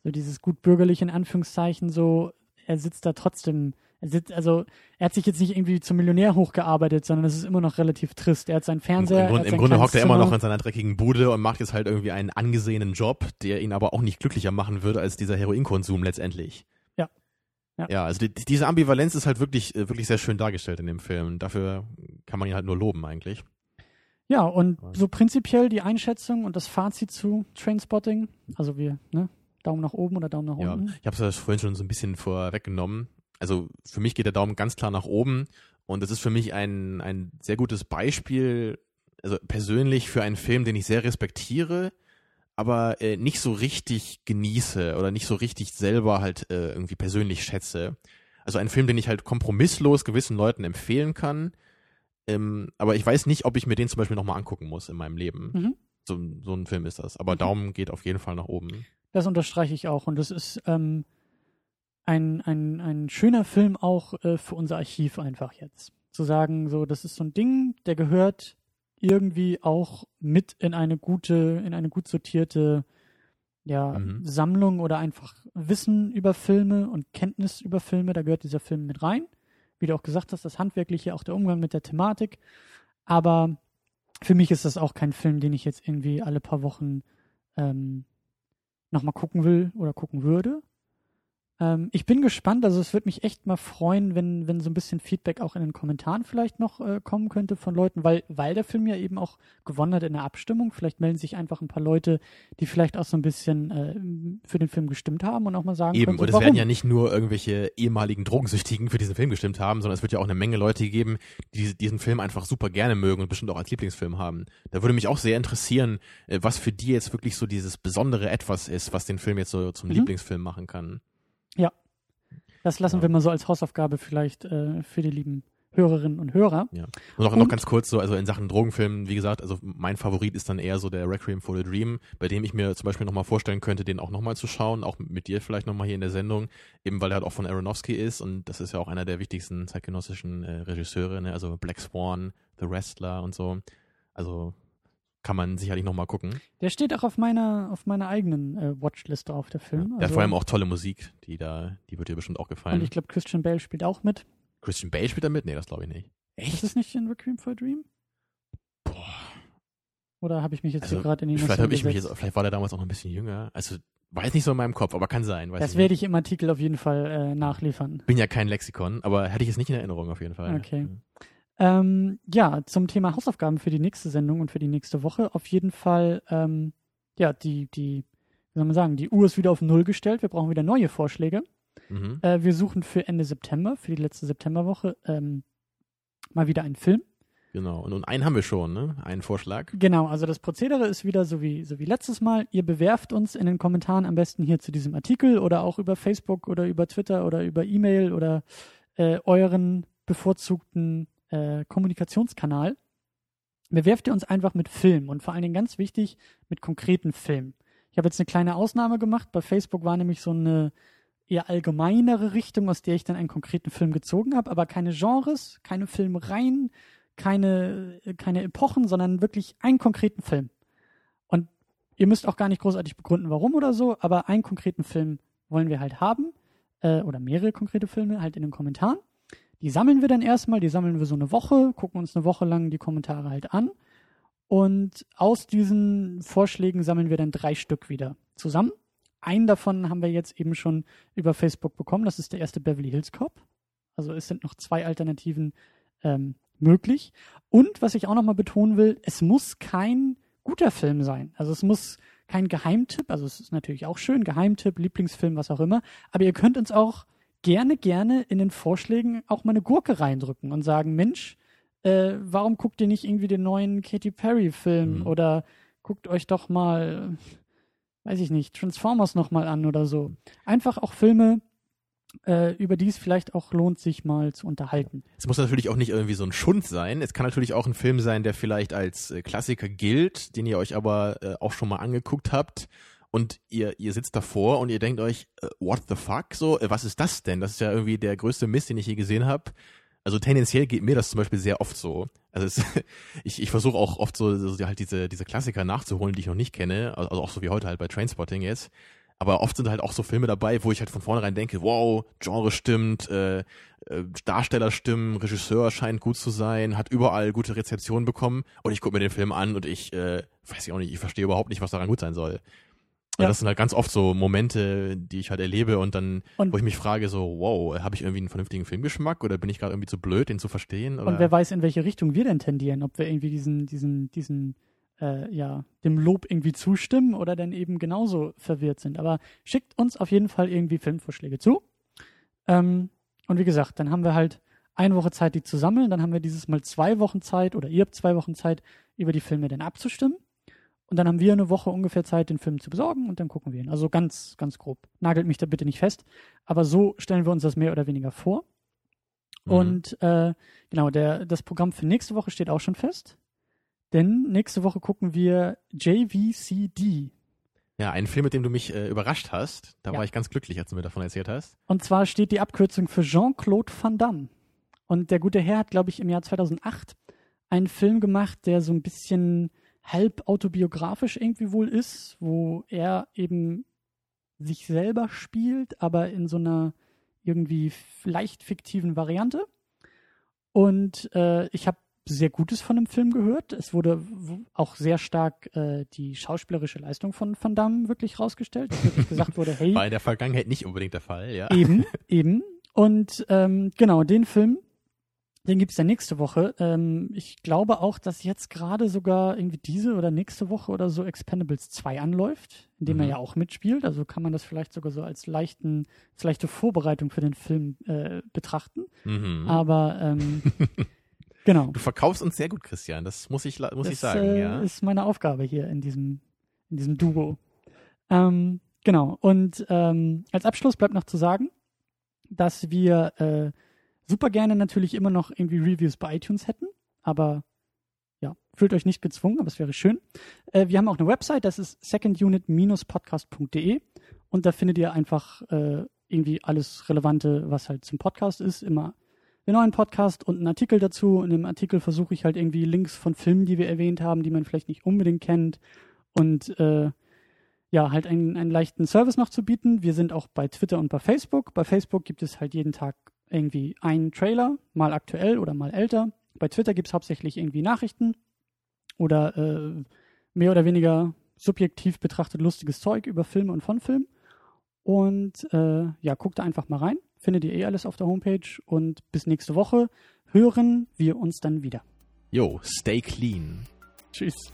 so dieses gut bürgerliche in Anführungszeichen, so, er sitzt da trotzdem, er sitzt, also, er hat sich jetzt nicht irgendwie zum Millionär hochgearbeitet, sondern es ist immer noch relativ trist. Er hat seinen Im, Fernseher. im, Grund, hat im sein Grunde kleines hockt er immer noch in seiner dreckigen Bude und macht jetzt halt irgendwie einen angesehenen Job, der ihn aber auch nicht glücklicher machen würde als dieser Heroinkonsum letztendlich. Ja. Ja. Ja, also die, diese Ambivalenz ist halt wirklich, äh, wirklich sehr schön dargestellt in dem Film. Dafür kann man ihn halt nur loben eigentlich. Ja, und Ja. so prinzipiell die Einschätzung und das Fazit zu Trainspotting. Also wir, ne? Daumen nach oben oder Daumen nach Ja, unten. ich habe es vorhin schon so ein bisschen vorweggenommen. Also für mich geht der Daumen ganz klar nach oben und das ist für mich ein, ein sehr gutes Beispiel, also persönlich für einen Film, den ich sehr respektiere, aber äh, nicht so richtig genieße oder nicht so richtig selber halt äh, irgendwie persönlich schätze. Also ein Film, den ich halt kompromisslos gewissen Leuten empfehlen kann, ähm, aber ich weiß nicht, ob ich mir den zum Beispiel nochmal angucken muss in meinem Leben. Mhm. So, so ein Film ist das. Aber Mhm. Daumen geht auf jeden Fall nach oben. Das unterstreiche ich auch. Und das ist ähm, ein, ein, ein schöner Film auch äh, für unser Archiv einfach jetzt. Zu sagen, so, das ist so ein Ding, der gehört irgendwie auch mit in eine gute, in eine gut sortierte ja, Mhm. Sammlung oder einfach Wissen über Filme und Kenntnis über Filme. Da gehört dieser Film mit rein. Wie du auch gesagt hast, das Handwerkliche, auch der Umgang mit der Thematik. Aber für mich ist das auch kein Film, den ich jetzt irgendwie alle paar Wochen ähm, nochmal gucken will oder gucken würde. Ähm, ich bin gespannt, also es würde mich echt mal freuen, wenn, wenn so ein bisschen Feedback auch in den Kommentaren vielleicht noch äh, kommen könnte von Leuten, weil, weil der Film ja eben auch gewonnen hat in der Abstimmung. Vielleicht melden sich einfach ein paar Leute, die vielleicht auch so ein bisschen äh, für den Film gestimmt haben und auch mal sagen Eben, können, so, und es warum. werden ja nicht nur irgendwelche ehemaligen Drogensüchtigen für diesen Film gestimmt haben, sondern es wird ja auch eine Menge Leute geben, die diesen Film einfach super gerne mögen und bestimmt auch als Lieblingsfilm haben. Da würde mich auch sehr interessieren, äh, was für die jetzt wirklich so dieses besondere Etwas ist, was den Film jetzt so zum Mhm. Lieblingsfilm machen kann. Das lassen Ja. wir mal so als Hausaufgabe vielleicht äh, für die lieben Hörerinnen und Hörer. Ja. Und noch, Und- noch ganz kurz so, also in Sachen Drogenfilmen, wie gesagt, also mein Favorit ist dann eher so der Requiem for the Dream, bei dem ich mir zum Beispiel nochmal vorstellen könnte, den auch nochmal zu schauen, auch mit dir vielleicht nochmal hier in der Sendung, eben weil er halt auch von Aronofsky ist und das ist ja auch einer der wichtigsten zeitgenössischen äh, Regisseure, ne? also Black Swan, The Wrestler und so. Also kann man sicherlich nochmal gucken. Der steht auch auf meiner, auf meiner eigenen äh, Watchliste auf der Ja. Film. Der hat vor allem auch tolle Musik, die da, die wird dir bestimmt auch Und gefallen. ich glaube, Christian Bale spielt auch mit. Christian Bale spielt da mit? Nee, das glaube ich nicht. Ist es nicht in Requiem for a Dream? Boah. Oder habe ich mich jetzt Also, hier gerade in die vielleicht habe ich mich jetzt, vielleicht war der damals auch noch ein bisschen jünger. Also weiß nicht so in meinem Kopf, aber kann sein. Das werde ich im Artikel auf jeden Fall äh, nachliefern. Bin ja kein Lexikon, aber hätte ich es nicht in Erinnerung auf jeden Fall. Okay. Ähm, ja, zum Thema Hausaufgaben für die nächste Sendung und für die nächste Woche. Auf jeden Fall, ähm, ja, die, die, wie soll man sagen, die Uhr ist wieder auf Null gestellt. Wir brauchen wieder neue Vorschläge. Mhm. Äh, wir suchen für Ende September, für die letzte Septemberwoche, ähm, mal wieder einen Film. Genau. Und, und einen haben wir schon, ne? Einen Vorschlag. Genau, also das Prozedere ist wieder so wie, so wie letztes Mal. Ihr bewerft uns in den Kommentaren am besten hier zu diesem Artikel oder auch über Facebook oder über Twitter oder über E-Mail oder äh, euren bevorzugten äh, Kommunikationskanal. Bewerft ihr uns einfach mit Film und vor allen Dingen ganz wichtig mit konkreten Filmen. Ich habe jetzt eine kleine Ausnahme gemacht. Bei Facebook war nämlich so eine eher allgemeinere Richtung, aus der ich dann einen konkreten Film gezogen habe, aber keine Genres, keine Filmreihen, keine, keine Epochen, sondern wirklich einen konkreten Film. Und ihr müsst auch gar nicht großartig begründen, warum oder so, aber einen konkreten Film wollen wir halt haben, äh, oder mehrere konkrete Filme halt in den Kommentaren. Die sammeln wir dann erstmal, die sammeln wir so eine Woche, gucken uns eine Woche lang die Kommentare halt an. Und aus diesen Vorschlägen sammeln wir dann drei Stück wieder zusammen. Einen davon haben wir jetzt eben schon über Facebook bekommen. Das ist der erste Beverly Hills Cop. Also es sind noch zwei Alternativen ähm, möglich. Und was ich auch nochmal betonen will, es muss kein guter Film sein. Also es muss kein Geheimtipp, also es ist natürlich auch schön, Geheimtipp, Lieblingsfilm, was auch immer. Aber ihr könnt uns auch gerne, gerne in den Vorschlägen auch mal eine Gurke reindrücken und sagen, Mensch, äh, warum guckt ihr nicht irgendwie den neuen Katy Perry-Film Mhm. oder guckt euch doch mal, weiß ich nicht, Transformers nochmal an oder so. Einfach auch Filme, äh, über die es vielleicht auch lohnt, sich mal zu unterhalten. Es muss natürlich auch nicht irgendwie so ein Schund sein. Es kann natürlich auch ein Film sein, der vielleicht als äh, Klassiker gilt, den ihr euch aber äh, auch schon mal angeguckt habt. Und ihr, ihr sitzt davor und ihr denkt euch, äh, what the fuck? So, äh, was ist das denn? Das ist ja irgendwie der größte Mist, den ich je gesehen habe. Also tendenziell geht mir das zum Beispiel sehr oft so. Also es, ich, ich versuche auch oft so, so halt diese, diese Klassiker nachzuholen, die ich noch nicht kenne. Also auch so wie heute halt bei Trainspotting jetzt. Aber oft sind halt auch so Filme dabei, wo ich halt von vornherein denke, wow, Genre stimmt, äh, äh, Darsteller stimmen, Regisseur scheint gut zu sein, hat überall gute Rezeptionen bekommen und ich gucke mir den Film an und ich äh, weiß ich auch nicht, ich verstehe überhaupt nicht, was daran gut sein soll. Ja. das sind halt ganz oft so Momente, die ich halt erlebe und dann, Und- wo ich mich frage, so, wow, habe ich irgendwie einen vernünftigen Filmgeschmack oder bin ich gerade irgendwie zu blöd, den zu verstehen? Oder? Und wer weiß, in welche Richtung wir denn tendieren, ob wir irgendwie diesen, diesen, diesen, äh, ja, dem Lob irgendwie zustimmen oder dann eben genauso verwirrt sind. Aber schickt uns auf jeden Fall irgendwie Filmvorschläge zu. Ähm, und wie gesagt, dann haben wir halt eine Woche Zeit, die zu sammeln. Dann haben wir dieses Mal zwei Wochen Zeit oder ihr habt zwei Wochen Zeit, über die Filme dann abzustimmen. Und dann haben wir eine Woche ungefähr Zeit, den Film zu besorgen und dann gucken wir ihn. Also ganz, ganz grob. Nagelt mich da bitte nicht fest. Aber so stellen wir uns das mehr oder weniger vor. Mhm. Und äh, genau, der, das Programm für nächste Woche steht auch schon fest. Denn nächste Woche gucken wir JVCD. Ja, ein Film, mit dem du mich äh, überrascht hast. Da Ja. war ich ganz glücklich, als du mir davon erzählt hast. Und zwar steht die Abkürzung für Jean-Claude Van Damme. Und der gute Herr hat, glaube ich, im Jahr 2008 einen Film gemacht, der so ein bisschen halb autobiografisch irgendwie wohl ist, wo er eben sich selber spielt, aber in so einer irgendwie leicht fiktiven Variante. Und äh, ich habe sehr Gutes von dem Film gehört. Es wurde auch sehr stark äh, die schauspielerische Leistung von Van Damme wirklich rausgestellt. Dass wirklich gesagt wurde, hey, War in der Vergangenheit nicht unbedingt der Fall, ja. Eben, eben. Und ähm, genau, den Film, den gibt's dann nächste Woche. Ähm, ich glaube auch, dass jetzt gerade sogar irgendwie diese oder nächste Woche oder so Expendables 2 anläuft, in dem er Mhm. ja auch mitspielt. Also kann man das vielleicht sogar so als, leichten, als leichte Vorbereitung für den Film äh, betrachten. Mhm. Aber ähm, genau. Du verkaufst uns sehr gut, Christian. Das muss ich, muss ich Das sagen, äh, ja. ist meine Aufgabe hier in diesem, in diesem Duo. Ähm, genau. Und ähm, als Abschluss bleibt noch zu sagen, dass wir äh, super gerne natürlich immer noch irgendwie Reviews bei iTunes hätten, aber ja, fühlt euch nicht gezwungen, aber es wäre schön. Äh, wir haben auch eine Website, das ist secondunit-podcast.de und da findet ihr einfach äh, irgendwie alles Relevante, was halt zum Podcast ist, immer den neuen Podcast und einen Artikel dazu. In dem Artikel versuche ich halt irgendwie Links von Filmen, die wir erwähnt haben, die man vielleicht nicht unbedingt kennt und äh, ja, halt einen, einen leichten Service noch zu bieten. Wir sind auch bei Twitter und bei Facebook. Bei Facebook gibt es halt jeden Tag irgendwie einen Trailer, mal aktuell oder mal älter. Bei Twitter gibt es hauptsächlich irgendwie Nachrichten oder äh, mehr oder weniger subjektiv betrachtet lustiges Zeug über Filme und von Filmen. Und äh, ja, guckt da einfach mal rein. Findet ihr eh alles auf der Homepage. Und bis nächste Woche hören wir uns dann wieder. Jo, stay clean. Tschüss.